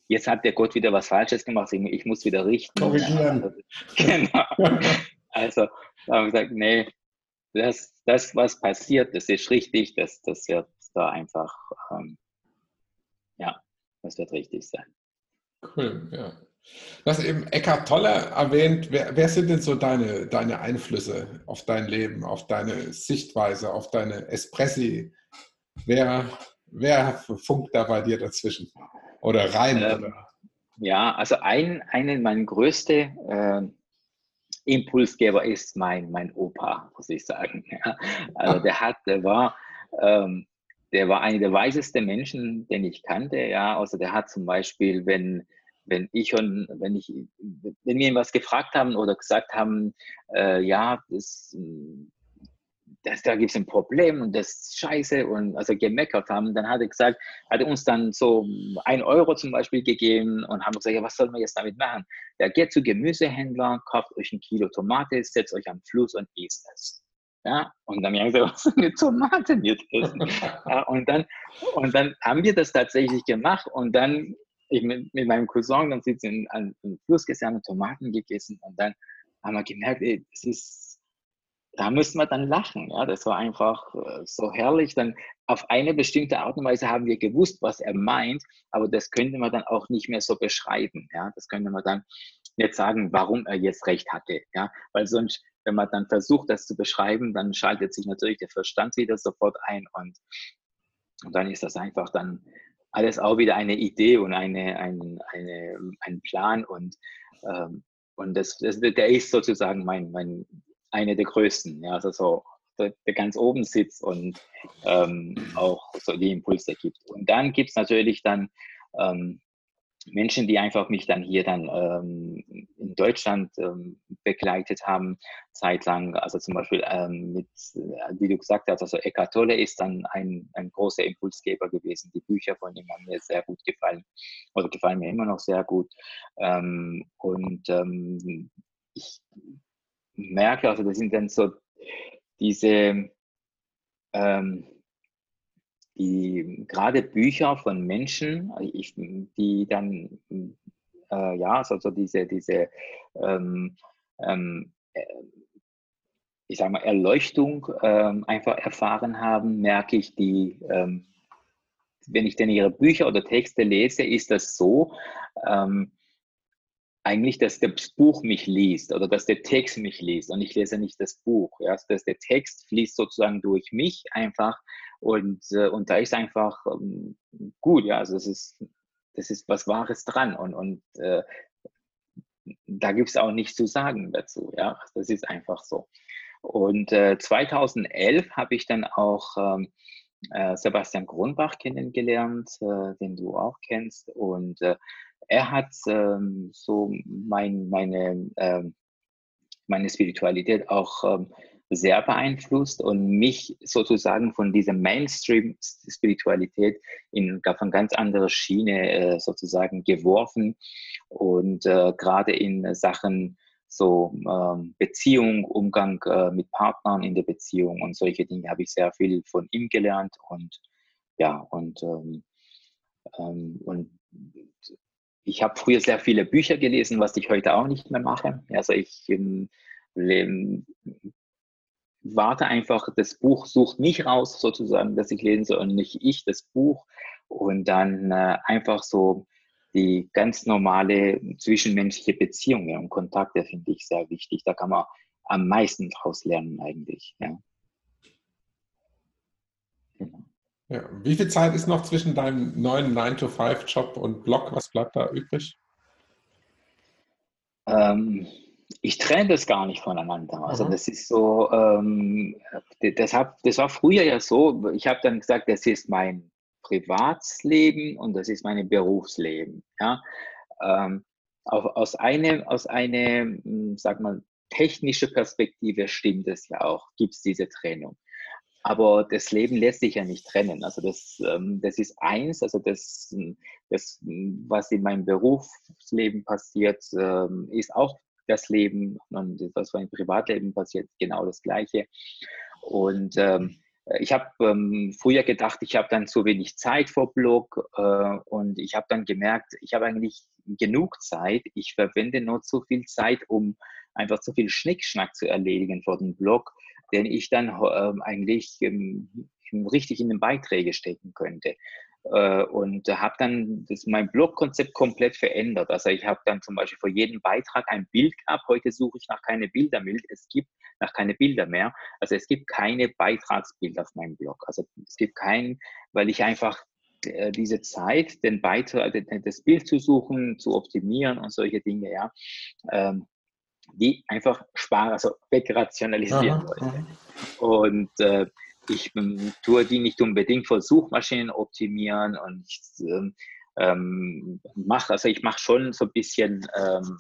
Speaker 2: jetzt hat der Gott wieder was Falsches gemacht, ich muss wieder richten. Korrigieren. (laughs) genau. Also, da haben wir gesagt, nee, das, das, was passiert, das ist richtig, das, das wird da einfach, ähm, ja, das wird richtig sein.
Speaker 1: Cool, ja. Du hast eben Eckhart Tolle erwähnt. Wer, wer, sind denn so deine, deine Einflüsse auf dein Leben, auf deine Sichtweise, auf deine Espressi? Wer, wer funkt da bei dir dazwischen? Oder rein? Ähm, oder?
Speaker 2: Ja, also ein, einen meiner größten äh, Impulsgeber ist mein, mein Opa, muss ich sagen. (laughs) Ja. Also der hat, der war, ähm, der war einer der weisesten Menschen, den ich kannte. Ja, also der hat zum Beispiel, wenn wenn ich und wenn ich, wenn wir ihn was gefragt haben oder gesagt haben, äh, ja, das, das, da gibt es ein Problem und das ist scheiße und also gemeckert haben, dann hat er gesagt, hat er uns dann so ein Euro zum Beispiel gegeben und haben gesagt, ja, was sollen wir jetzt damit machen? Ja, geht zu Gemüsehändler, kauft euch ein Kilo Tomate, setzt euch am Fluss und isst es. Ja, und dann haben wir gesagt, (laughs) was eine Tomate wird essen. (laughs) ja, und dann, und dann haben wir das tatsächlich gemacht und dann ich mit, mit meinem Cousin dann sitzen an den Fluss gegessen, Tomaten gegessen und dann haben wir gemerkt, ey, das ist, da müssen wir dann lachen. Ja, das war einfach äh, so herrlich. Dann auf eine bestimmte Art und Weise haben wir gewusst, was er meint, aber das könnte man dann auch nicht mehr so beschreiben. Ja, das könnte man dann nicht sagen, warum er jetzt recht hatte. Ja, weil sonst, wenn man dann versucht, das zu beschreiben, dann schaltet sich natürlich der Verstand wieder sofort ein und, und dann ist das einfach dann alles auch wieder eine Idee und eine, ein, eine, ein Plan und, ähm, und das, das, der ist sozusagen mein, mein, eine der größten, ja, also so, der, der ganz oben sitzt und ähm, auch so die Impulse gibt. Und dann gibt es natürlich dann ähm, Menschen, die einfach mich dann hier dann ähm, in Deutschland ähm, begleitet haben, zeitlang, also zum Beispiel ähm, mit, äh, wie du gesagt hast, also Eckhart Tolle ist dann ein, ein großer Impulsgeber gewesen. Die Bücher von ihm haben mir sehr gut gefallen oder gefallen mir immer noch sehr gut. Ähm, und ähm, ich merke, also das sind dann so diese ähm, die gerade Bücher von Menschen, ich, die dann, äh, ja, also diese, diese ähm, ähm, äh, ich sage mal, Erleuchtung ähm, einfach erfahren haben, merke ich, die, ähm, wenn ich denn ihre Bücher oder Texte lese, ist das so, ähm, eigentlich, dass das Buch mich liest oder dass der Text mich liest und ich lese nicht das Buch. Ja? Also, dass der Text fließt sozusagen durch mich einfach und, äh, und da ist einfach ähm, gut, ja, also das ist, das ist was Wahres dran und, und äh, da gibt es auch nichts zu sagen dazu, ja, das ist einfach so. Und äh, 2011 habe ich dann auch ähm, äh, Sebastian Kronbach kennengelernt, äh, den du auch kennst und äh, er hat ähm, so mein, meine, ähm, meine Spiritualität auch ähm, sehr beeinflusst und mich sozusagen von dieser Mainstream-Spiritualität in von ganz andere Schiene äh, sozusagen geworfen und äh, gerade in Sachen so ähm, Beziehung, Umgang äh, mit Partnern in der Beziehung und solche Dinge habe ich sehr viel von ihm gelernt und ja und ähm, ähm, und ich habe früher sehr viele Bücher gelesen, was ich heute auch nicht mehr mache. Also ich ähm, warte einfach, das Buch sucht mich raus, sozusagen, dass ich lesen soll und nicht ich das Buch. Und dann äh, einfach so die ganz normale zwischenmenschliche Beziehung und Kontakte finde ich sehr wichtig. Da kann man am meisten draus lernen eigentlich. Ja.
Speaker 1: Genau. Ja, wie viel Zeit ist noch zwischen deinem neuen 9-to-5-Job und Blog? Was bleibt da übrig?
Speaker 2: Ähm, ich trenne das gar nicht voneinander. Also mhm. das ist so, ähm, das, hab, das war früher ja so, ich habe dann gesagt, das ist mein Privatsleben und das ist mein Berufsleben. Ja? Ähm, aus einem, aus einer, hm, sag mal, technische Perspektive stimmt es ja auch, gibt es diese Trennung. Aber das Leben lässt sich ja nicht trennen. Also das, ähm, das ist eins, also das, das, was in meinem Berufsleben passiert, ähm, ist auch das Leben und was im Privatleben passiert, genau das Gleiche. Und ähm, ich habe ähm, früher gedacht, ich habe dann zu wenig Zeit vor Blog äh, und ich habe dann gemerkt, ich habe eigentlich genug Zeit. Ich verwende nur zu viel Zeit, um einfach zu viel Schnickschnack zu erledigen vor dem Blog den ich dann äh, eigentlich ähm, richtig in den Beiträge stecken könnte. Äh, und habe dann das, mein Blogkonzept komplett verändert. Also ich habe dann zum Beispiel vor jedem Beitrag ein Bild gehabt. Heute suche ich nach keine Bilder mehr. Es gibt nach keine Bilder mehr. Also es gibt keine Beitragsbilder auf meinem Blog. Also es gibt keinen, weil ich einfach äh, diese Zeit, den Beitrag, das Bild zu suchen, zu optimieren und solche Dinge, ja, ähm, die einfach sparen, also wegrationalisieren wollte. Und äh, ich tue die nicht unbedingt für Suchmaschinen optimieren und ich ähm, ähm mache, also ich mache schon so ein bisschen ähm,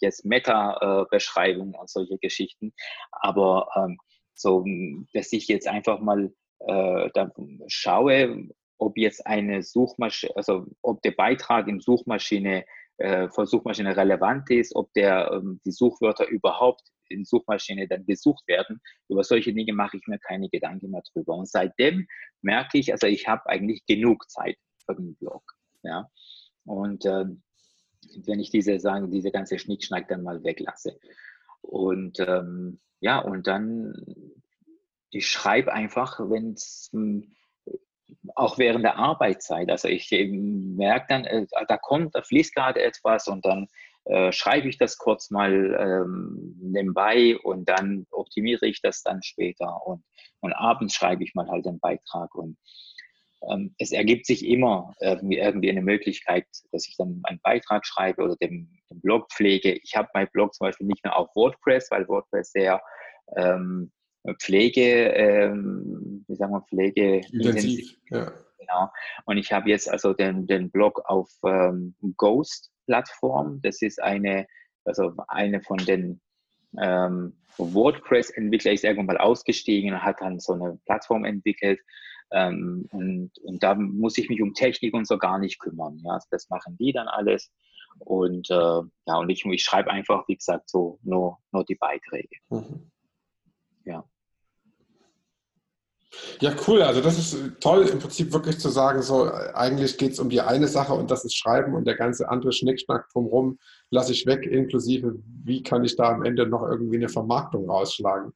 Speaker 2: jetzt Meta-Beschreibungen und solche Geschichten, aber ähm, so, dass ich jetzt einfach mal äh, da schaue, ob jetzt eine Suchmaschine, also ob der Beitrag in Suchmaschine äh, von Suchmaschine relevant ist, ob der, ähm, die Suchwörter überhaupt in Suchmaschine dann gesucht werden. Über solche Dinge mache ich mir keine Gedanken mehr drüber. Und seitdem merke ich, also ich habe eigentlich genug Zeit für den Blog. Ja? Und äh, wenn ich diese sagen, diese ganze Schnickschnack dann mal weglasse. Und ähm, ja, und dann, ich schreibe einfach, wenn es hm, auch während der Arbeitszeit. Also ich merke dann, äh, da kommt, da fließt gerade etwas und dann äh, schreibe ich das kurz mal ähm, nebenbei und dann optimiere ich das dann später und, und abends schreibe ich mal halt den Beitrag und ähm, es ergibt sich immer irgendwie, irgendwie eine Möglichkeit, dass ich dann einen Beitrag schreibe oder den, den Blog pflege. Ich habe mein Blog zum Beispiel nicht mehr auf WordPress, weil WordPress sehr ähm, Pflege, ähm, wie sagen wir, Pflege intensiv. Ja. Genau. Und ich habe jetzt also den, den Blog auf ähm, Ghost-Plattform. Das ist eine, also eine von den ähm, WordPress-Entwickler ist irgendwann mal ausgestiegen und hat dann so eine Plattform entwickelt. Ähm, und, und da muss ich mich um Technik und so gar nicht kümmern. Ja, also das machen die dann alles. Und äh, ja, und ich, ich schreibe einfach, wie gesagt, so nur, nur die Beiträge. Mhm. Ja.
Speaker 1: Ja, cool. Also das ist toll, im Prinzip wirklich zu sagen, so eigentlich geht es um die eine Sache und das ist Schreiben und der ganze andere Schnickschnack drumherum lasse ich weg, inklusive, wie kann ich da am Ende noch irgendwie eine Vermarktung rausschlagen.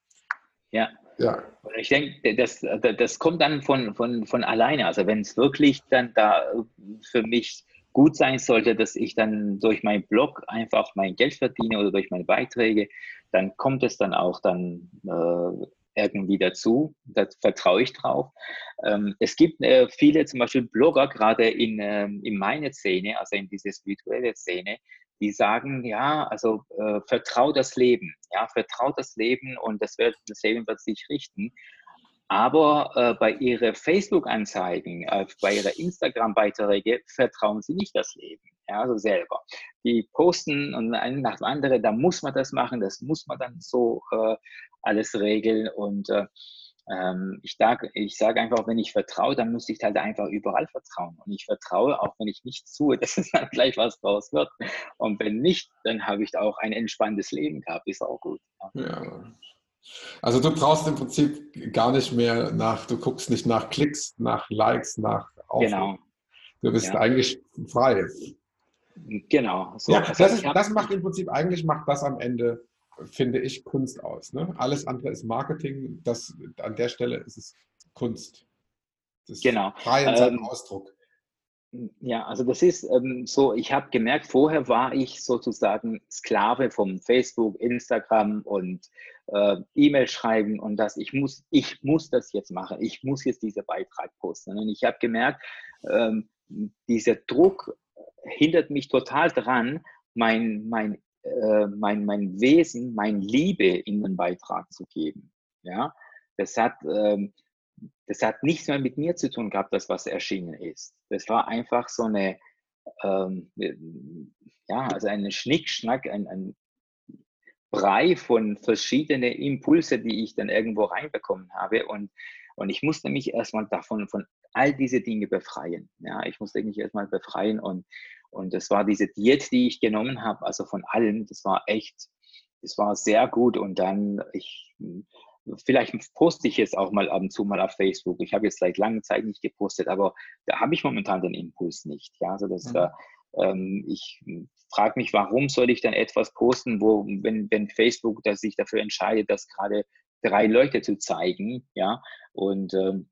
Speaker 2: Ja. Ja. Ich denke, das, das kommt dann von, von, von alleine. Also wenn es wirklich dann da für mich gut sein sollte, dass ich dann durch meinen Blog einfach mein Geld verdiene oder durch meine Beiträge, dann kommt es dann auch dann äh, irgendwie dazu. Da vertraue ich drauf. Ähm, es gibt äh, viele zum Beispiel Blogger, gerade in, ähm, in meiner Szene, also in dieser spirituelle Szene, die sagen, ja, also äh, vertrau das Leben, ja, vertrau das Leben und das, wird, das Leben wird sich richten. Aber äh, bei ihren Facebook-Anzeigen, äh, bei ihren Instagram-Beiträge vertrauen sie nicht das Leben, ja, also selber. Die posten und einen nach dem anderen, da muss man das machen, das muss man dann so äh, alles regeln. Und äh, ähm, ich sage ich sag einfach, wenn ich vertraue, dann muss ich halt einfach überall vertrauen. Und ich vertraue, auch wenn ich nichts tue, (laughs) dass es dann gleich was draus wird. Und wenn nicht, dann habe ich auch ein entspanntes Leben gehabt, ist auch gut.
Speaker 1: Ja. Also du brauchst im Prinzip gar nicht mehr nach, du guckst nicht nach Klicks, nach Likes, nach
Speaker 2: Aufrufen. Genau.
Speaker 1: Du bist ja. eigentlich frei.
Speaker 2: Genau.
Speaker 1: So. Ja, das, ist, das macht im Prinzip, eigentlich macht das am Ende, finde ich, Kunst aus. Ne? Alles andere ist Marketing, das, an der Stelle ist es Kunst.
Speaker 2: Das genau.
Speaker 1: frei in seinem ähm, Ausdruck.
Speaker 2: Ja, also das ist ähm, so, ich habe gemerkt, vorher war ich sozusagen Sklave vom Facebook, Instagram und äh, E-Mail schreiben und das, ich muss, ich muss das jetzt machen, ich muss jetzt diesen Beitrag posten. Und ich habe gemerkt, ähm, dieser Druck hindert mich total dran, mein, mein, äh, mein, mein Wesen, mein Liebe in den Beitrag zu geben. Ja, das hat, ähm, das hat nichts mehr mit mir zu tun gehabt, das was erschienen ist. Das war einfach so eine, ähm, ja, also ein Schnickschnack, ein, ein Brei von verschiedenen Impulse, die ich dann irgendwo reinbekommen habe. Und, und ich musste mich erstmal davon, von all diese Dinge befreien. Ja, ich musste mich erstmal befreien und, und das war diese Diät, die ich genommen habe, also von allem, das war echt, das war sehr gut. Und dann, ich, vielleicht poste ich jetzt auch mal ab und zu mal auf Facebook. Ich habe jetzt seit langer Zeit nicht gepostet, aber da habe ich momentan den Impuls nicht. Ja, also das, mhm. ähm, ich frage mich, warum soll ich dann etwas posten, wo, wenn, wenn Facebook sich dafür entscheidet, das gerade drei Leute zu zeigen, ja, und ähm,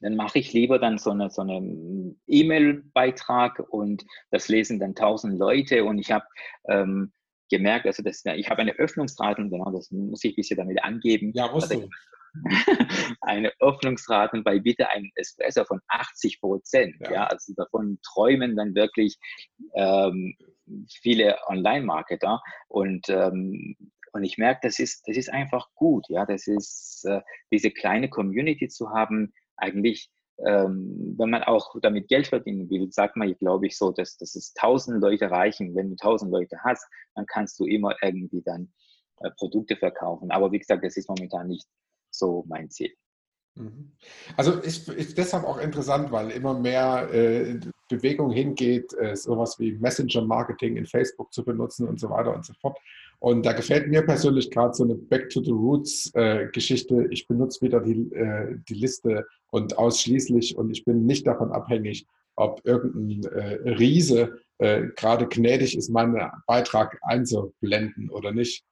Speaker 2: dann mache ich lieber dann so eine, so eine E-Mail-Beitrag und das lesen dann tausend Leute und ich habe ähm, gemerkt, also das, ich habe eine Öffnungsrate, genau, das muss ich ein bisschen damit angeben.
Speaker 1: Ja, musst
Speaker 2: also, (laughs) eine Öffnungsrate bei bitte einem Espresso von 80 Prozent. Ja. ja. also davon träumen dann wirklich ähm, viele Online-Marketer und ähm, und ich merke, das ist, das ist einfach gut, ja, das ist äh, diese kleine Community zu haben, eigentlich ähm, wenn man auch damit Geld verdienen will, sagt man, glaube ich, so, dass, dass es tausend Leute reichen. Wenn du tausend Leute hast, dann kannst du immer irgendwie dann äh, Produkte verkaufen. Aber wie gesagt, das ist momentan nicht so mein Ziel.
Speaker 1: Mhm. Also ist, ist deshalb auch interessant, weil immer mehr äh, Bewegung hingeht, äh, sowas wie Messenger-Marketing in Facebook zu benutzen und so weiter und so fort. Und da gefällt mir persönlich gerade so eine Back to the Roots-Geschichte. Äh, ich benutze wieder die, äh, die Liste und ausschließlich und ich bin nicht davon abhängig, ob irgendein äh, Riese äh, gerade gnädig ist, meinen Beitrag einzublenden oder nicht.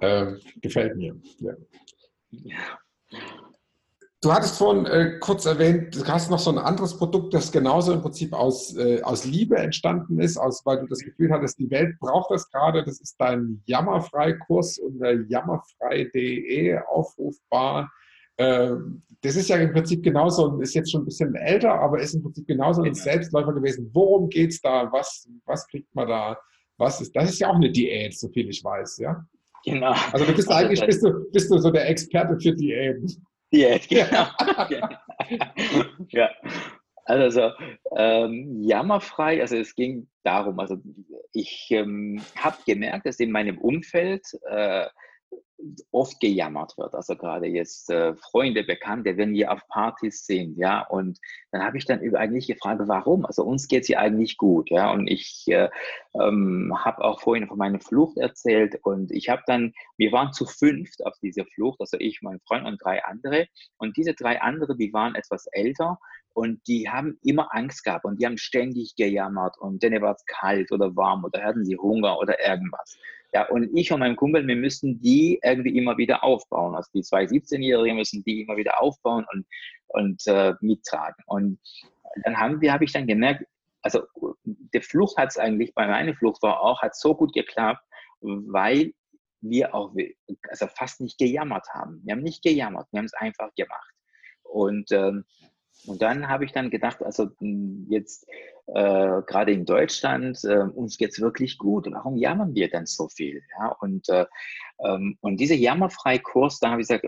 Speaker 1: Ähm, gefällt mir. Ja. ja. Du hattest vorhin äh, kurz erwähnt, du hast noch so ein anderes Produkt, das genauso im Prinzip aus, äh, aus Liebe entstanden ist, aus, weil du das Gefühl hattest, die Welt braucht das gerade. Das ist dein Jammerfrei-Kurs unter jammerfrei.de aufrufbar. äh, das ist ja im Prinzip genauso, ist jetzt schon ein bisschen älter, aber ist im Prinzip genauso ein genau. Selbstläufer gewesen. Worum geht es da? Was, was kriegt man da? Was ist, das ist ja auch eine Diät, so viel ich weiß, ja? Genau. Also du bist also eigentlich bist du, bist du so der Experte für Diäten. Diät, genau. (laughs)
Speaker 2: ja. Also ähm, jammerfrei, also es ging darum, also ich ähm, habe gemerkt, dass in meinem Umfeld äh, oft gejammert wird. Also gerade jetzt äh, Freunde, Bekannte, wenn wir auf Partys sind, ja, und dann habe ich dann eigentlich gefragt, warum? Also uns geht es ja eigentlich gut, ja, und ich äh, ähm, habe auch vorhin von meiner Flucht erzählt und ich habe dann, wir waren zu fünft auf dieser Flucht, also ich, mein Freund und drei andere und diese drei andere, die waren etwas älter und die haben immer Angst gehabt und die haben ständig gejammert und denen war es kalt oder warm oder hatten sie Hunger oder irgendwas. Ja, und ich und mein Kumpel, wir müssen die irgendwie immer wieder aufbauen. Also die zwei 17-Jährigen müssen die immer wieder aufbauen und, und äh, mittragen. Und dann haben wir, habe ich dann gemerkt, also der Flucht hat es eigentlich, bei meiner Flucht war auch, hat so gut geklappt, weil wir auch also fast nicht gejammert haben. Wir haben nicht gejammert, wir haben es einfach gemacht. Und ähm, und dann habe ich dann gedacht, also hm, jetzt äh, gerade in Deutschland, äh, uns es wirklich gut. Warum jammern wir denn so viel? Ja, und, äh, ähm, und dieser Jammerfrei-Kurs, da habe ich gesagt,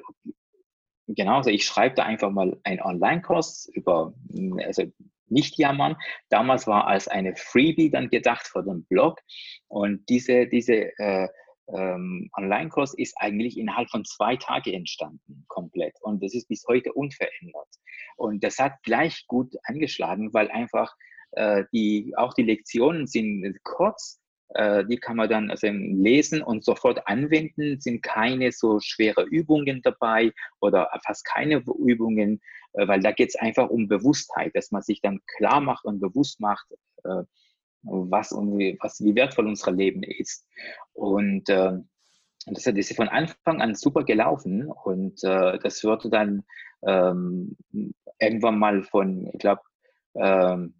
Speaker 2: genau, also ich schreibe da einfach mal einen Online-Kurs über, hm, also nicht jammern. Damals war als eine Freebie dann gedacht für den Blog. Und diese, diese äh, ähm, Online-Kurs ist eigentlich innerhalb von zwei Tagen entstanden, komplett. Und das ist bis heute unverändert. Und das hat gleich gut angeschlagen, weil einfach äh, die, auch die Lektionen sind kurz, äh, die kann man dann also lesen und sofort anwenden, sind keine so schwere Übungen dabei oder fast keine Übungen, äh, weil da geht es einfach um Bewusstheit, dass man sich dann klar macht und bewusst macht, was, was, wie wertvoll unser Leben ist. Und äh, das ist von Anfang an super gelaufen und äh, das wurde dann ähm, irgendwann mal von, ich glaube, ähm,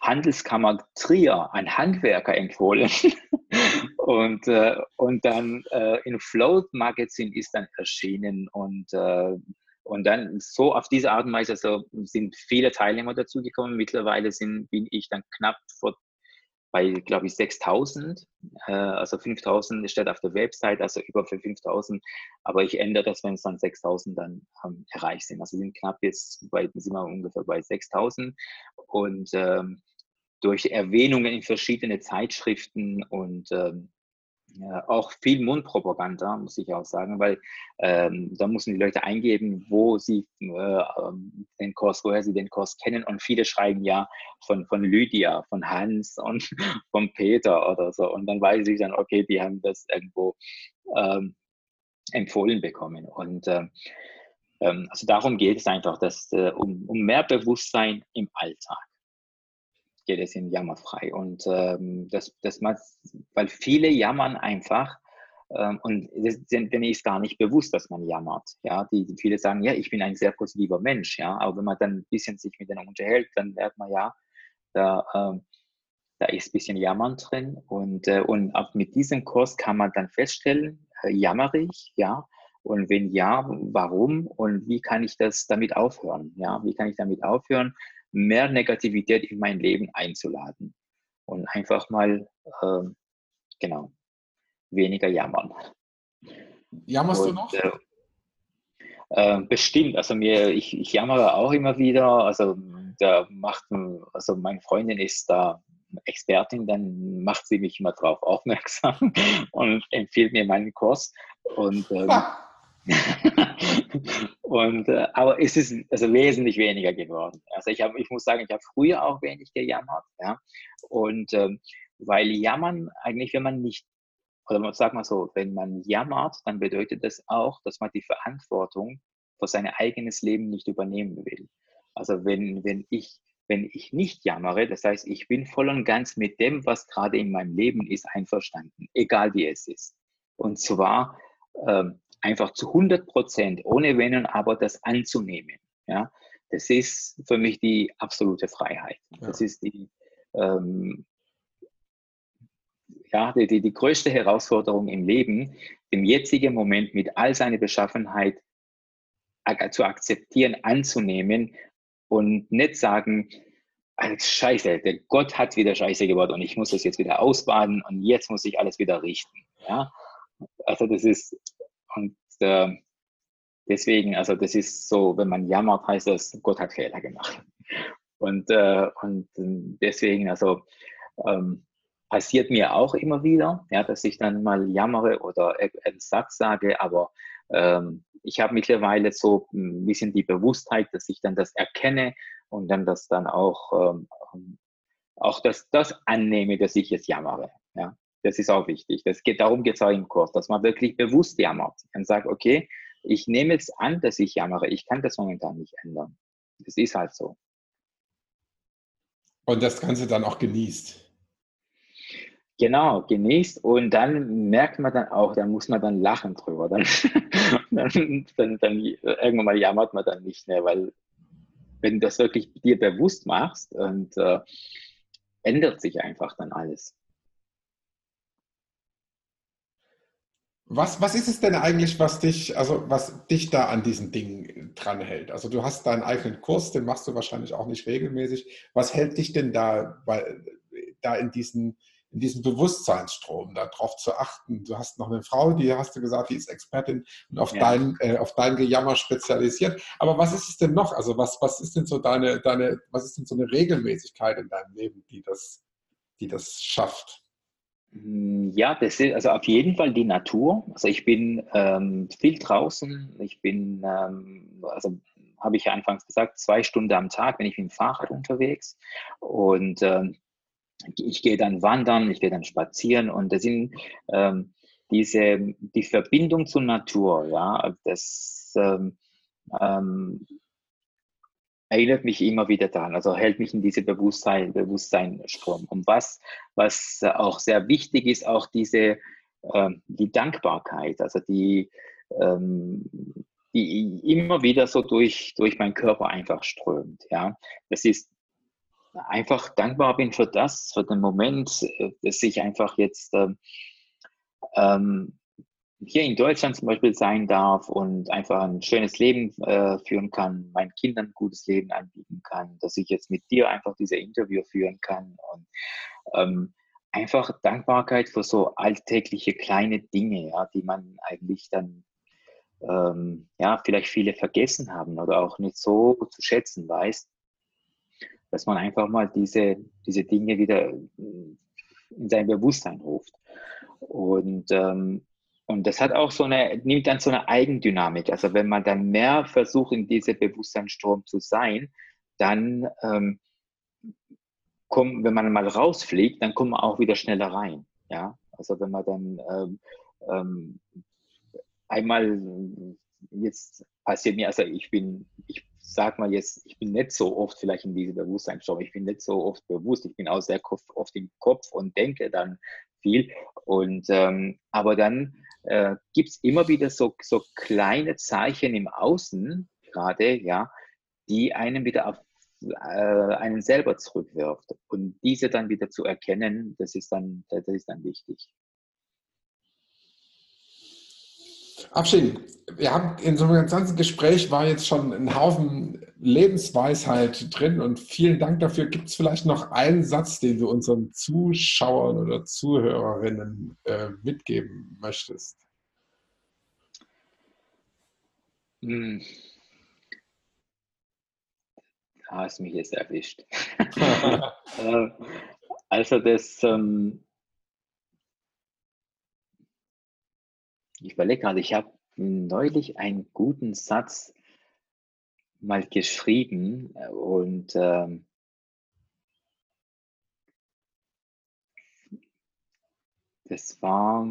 Speaker 2: Handelskammer Trier ein Handwerker empfohlen. (laughs) und, äh, und dann äh, in Float Magazine ist dann erschienen und, äh, und dann so auf diese Art und Weise also sind viele Teilnehmer dazugekommen. Mittlerweile sind, bin ich dann knapp vor bei, glaube ich, 6000. Äh, also 5000 steht auf der Website, also über für 5000. Aber ich ändere das, wenn es dann 6000 dann ähm, erreicht sind. Also sind knapp jetzt bei, sind wir ungefähr bei 6000. Und ähm, durch Erwähnungen in verschiedene Zeitschriften und ähm, auch viel Mundpropaganda, muss ich auch sagen, weil ähm, da müssen die Leute eingeben, wo sie äh, ähm, den Kurs, woher sie den Kurs kennen. Und viele schreiben ja von, von Lydia, von Hans und (laughs) von Peter oder so. Und dann weiß ich dann, okay, die haben das irgendwo ähm, empfohlen bekommen. Und ähm, ähm also darum geht es einfach, dass, äh, um, um mehr Bewusstsein im Alltag geht es in jammerfrei. Und ähm, das, das man, weil viele jammern einfach ähm, und denen ist gar nicht bewusst, dass man jammert. Ja, die, die, viele sagen, ja, ich bin ein sehr positiver Mensch. Ja, aber wenn man dann ein bisschen sich mit denen unterhält, dann merkt man ja, da, ähm, da ist ein bisschen Jammern drin. Und, äh, und auch mit diesem Kurs kann man dann feststellen, äh, jammer ich, ja. Und wenn ja, warum und wie kann ich das damit aufhören? Ja, wie kann ich damit aufhören? Mehr Negativität in mein Leben einzuladen und einfach mal, äh, genau, weniger jammern.
Speaker 1: Jammerst und, du noch? Äh,
Speaker 2: äh, bestimmt, also mir, ich, ich jammere auch immer wieder, also da macht, also meine Freundin ist da Expertin, dann macht sie mich immer darauf aufmerksam (laughs) und empfiehlt mir meinen Kurs und ähm, (laughs) und, äh, aber es ist also wesentlich weniger geworden. Also ich, hab, ich muss sagen, ich habe früher auch wenig gejammert. Ja? Und ähm, weil Jammern eigentlich, wenn man nicht, oder sag mal so, wenn man jammert, dann bedeutet das auch, dass man die Verantwortung für sein eigenes Leben nicht übernehmen will. Also wenn, wenn ich wenn ich nicht jammere, das heißt, ich bin voll und ganz mit dem, was gerade in meinem Leben ist, einverstanden, egal wie es ist. Und zwar ähm, einfach zu 100 Prozent, ohne Wenn und Aber, das anzunehmen. Ja, das ist für mich die absolute Freiheit. Ja. Das ist die, ähm, ja, die, die, die größte Herausforderung im Leben, im jetzigen Moment mit all seiner Beschaffenheit zu akzeptieren, anzunehmen und nicht sagen, Scheiße, der Gott hat wieder Scheiße gebaut und ich muss das jetzt wieder ausbaden und jetzt muss ich alles wieder richten. Ja? Also das ist, und äh, deswegen, also das ist so, wenn man jammert, heißt das, Gott hat Fehler gemacht. Und, äh, und deswegen, also ähm, passiert mir auch immer wieder, ja, dass ich dann mal jammere oder einen Satz sage, aber ähm, ich habe mittlerweile so ein bisschen die Bewusstheit, dass ich dann das erkenne und dann das dann auch, ähm, auch das, das annehme, dass ich jetzt jammere. Ja, das ist auch wichtig. Das geht, darum geht es auch im Kurs, dass man wirklich bewusst jammert und sagt, okay, ich nehme jetzt an, dass ich jammere. Ich kann das momentan nicht ändern. Das ist halt so.
Speaker 1: Und das Ganze dann auch genießt.
Speaker 2: Genau, genießt und dann merkt man dann auch, da muss man dann lachen drüber. Dann, (laughs) dann, dann, dann, irgendwann mal jammert man dann nicht mehr, weil wenn du das wirklich dir bewusst machst und äh, ändert sich einfach dann alles.
Speaker 1: Was, was ist es denn eigentlich, was dich, also was dich da an diesen Dingen dranhält? Also du hast deinen eigenen Kurs, den machst du wahrscheinlich auch nicht regelmäßig. Was hält dich denn da, bei, da in diesen in diesem Bewusstseinsstrom, darauf zu achten. Du hast noch eine Frau, die hast du gesagt, die ist Expertin und auf, ja. dein, äh, auf dein Gejammer spezialisiert. Aber was ist es denn noch? Also was, was ist denn so deine, deine, was ist denn so eine Regelmäßigkeit in deinem Leben, die das, die das schafft?
Speaker 2: Hm, ja, das ist also auf jeden Fall die Natur. Also ich bin ähm, viel draußen. Ich bin, ähm, also habe ich ja anfangs gesagt, zwei Stunden am Tag bin ich mit dem Fahrrad unterwegs. Und ähm, ich gehe dann wandern, ich gehe dann spazieren und das sind ähm, diese, die Verbindung zur Natur, ja, das ähm, ähm, erinnert mich immer wieder daran, also hält mich in diese Bewusstsein, Bewusstseinstrom. Und was, was auch sehr wichtig ist, auch diese, ähm, die Dankbarkeit, also die, ähm, die immer wieder so durch, durch meinen Körper einfach strömt, ja. Das ist einfach dankbar bin für das, für den Moment, äh, dass ich einfach jetzt ähm, ähm, hier in Deutschland zum Beispiel sein darf und einfach ein schönes Leben äh, führen kann, meinen Kindern ein gutes Leben anbieten kann, dass ich jetzt mit dir einfach diese Interview führen kann und ähm, einfach Dankbarkeit für so alltägliche kleine Dinge, ja, die man eigentlich dann ähm, ja vielleicht viele vergessen haben oder auch nicht so zu schätzen weiß dass man einfach mal diese, diese Dinge wieder in sein Bewusstsein ruft. Und, ähm, und das hat auch so eine, nimmt dann so eine Eigendynamik. Also wenn man dann mehr versucht, in diesem Bewusstseinsstrom zu sein, dann ähm, kommt, wenn man mal rausfliegt, dann kommt man auch wieder schneller rein. Ja, also wenn man dann ähm, ähm, einmal jetzt passiert mir, also ich bin, ich sag mal jetzt, ich bin nicht so oft vielleicht in diesem Bewusstseinsstrom, ich bin nicht so oft bewusst, ich bin auch sehr oft im Kopf und denke dann viel. Und ähm, aber dann äh, gibt es immer wieder so, so kleine Zeichen im Außen, gerade, ja, die einen wieder auf äh, einen selber zurückwirft. Und diese dann wieder zu erkennen, das ist dann, das ist dann wichtig.
Speaker 1: Abschied. Wir haben in so einem ganzen Gespräch war jetzt schon ein Haufen Lebensweisheit drin und vielen Dank dafür. Gibt es vielleicht noch einen Satz, den du unseren Zuschauern oder Zuhörerinnen äh, mitgeben möchtest?
Speaker 2: Hm. Da hast mich jetzt erwischt. (laughs) Äh, also das ähm, Ich überlege gerade, ich habe neulich einen guten Satz mal geschrieben und ähm, das war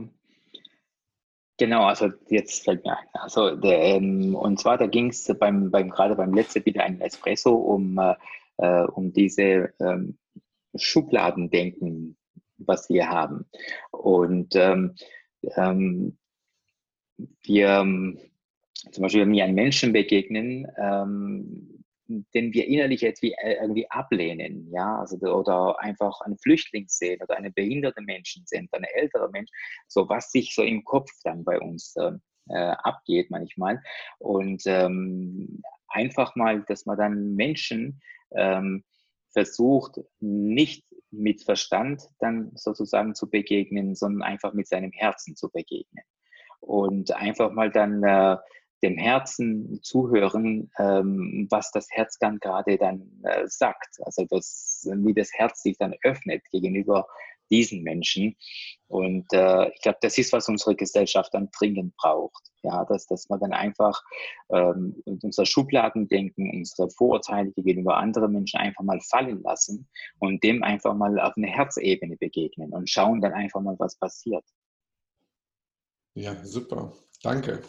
Speaker 2: genau, also jetzt fällt mir ein. Also der, ähm, und zwar da ging es beim, beim gerade beim letzten wieder ein Espresso um, äh, äh, um diese ähm, Schubladendenken, was wir haben. Und ähm, ähm, wir ähm, zum Beispiel, wenn wir einem Menschen begegnen, ähm, den wir innerlich jetzt wie, äh, irgendwie ablehnen, ja, also oder einfach einen Flüchtling sehen oder einen behinderten Menschen sehen, einen älteren Mensch, so was sich so im Kopf dann bei uns äh, äh, abgeht manchmal. Und ähm, einfach mal, dass man dann Menschen ähm, versucht, nicht mit Verstand dann sozusagen zu begegnen, sondern einfach mit seinem Herzen zu begegnen. Und einfach mal dann äh, dem Herzen zuhören, ähm, was das Herz dann gerade dann äh, sagt. Also das, wie das Herz sich dann öffnet gegenüber diesen Menschen. Und äh, ich glaube, das ist, was unsere Gesellschaft dann dringend braucht. Ja, dass, dass man dann einfach ähm, unser Schubladendenken, unsere Vorurteile gegenüber anderen Menschen einfach mal fallen lassen und dem einfach mal auf eine Herzebene begegnen und schauen dann einfach mal, was passiert.
Speaker 1: Ja, super. Danke.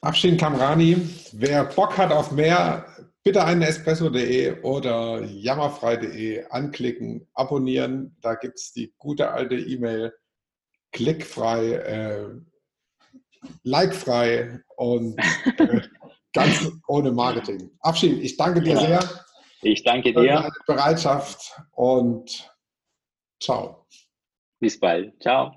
Speaker 1: Abschied Kamrani, wer Bock hat auf mehr, bitte einen espresso.de oder jammerfrei.de anklicken, abonnieren. Da gibt es die gute alte E-Mail, klickfrei, äh, likefrei und äh, ganz ohne Marketing. Abschied, ich danke dir ja. sehr.
Speaker 2: Ich danke dir. Für
Speaker 1: deine Bereitschaft und ciao.
Speaker 2: Bis bald. Ciao.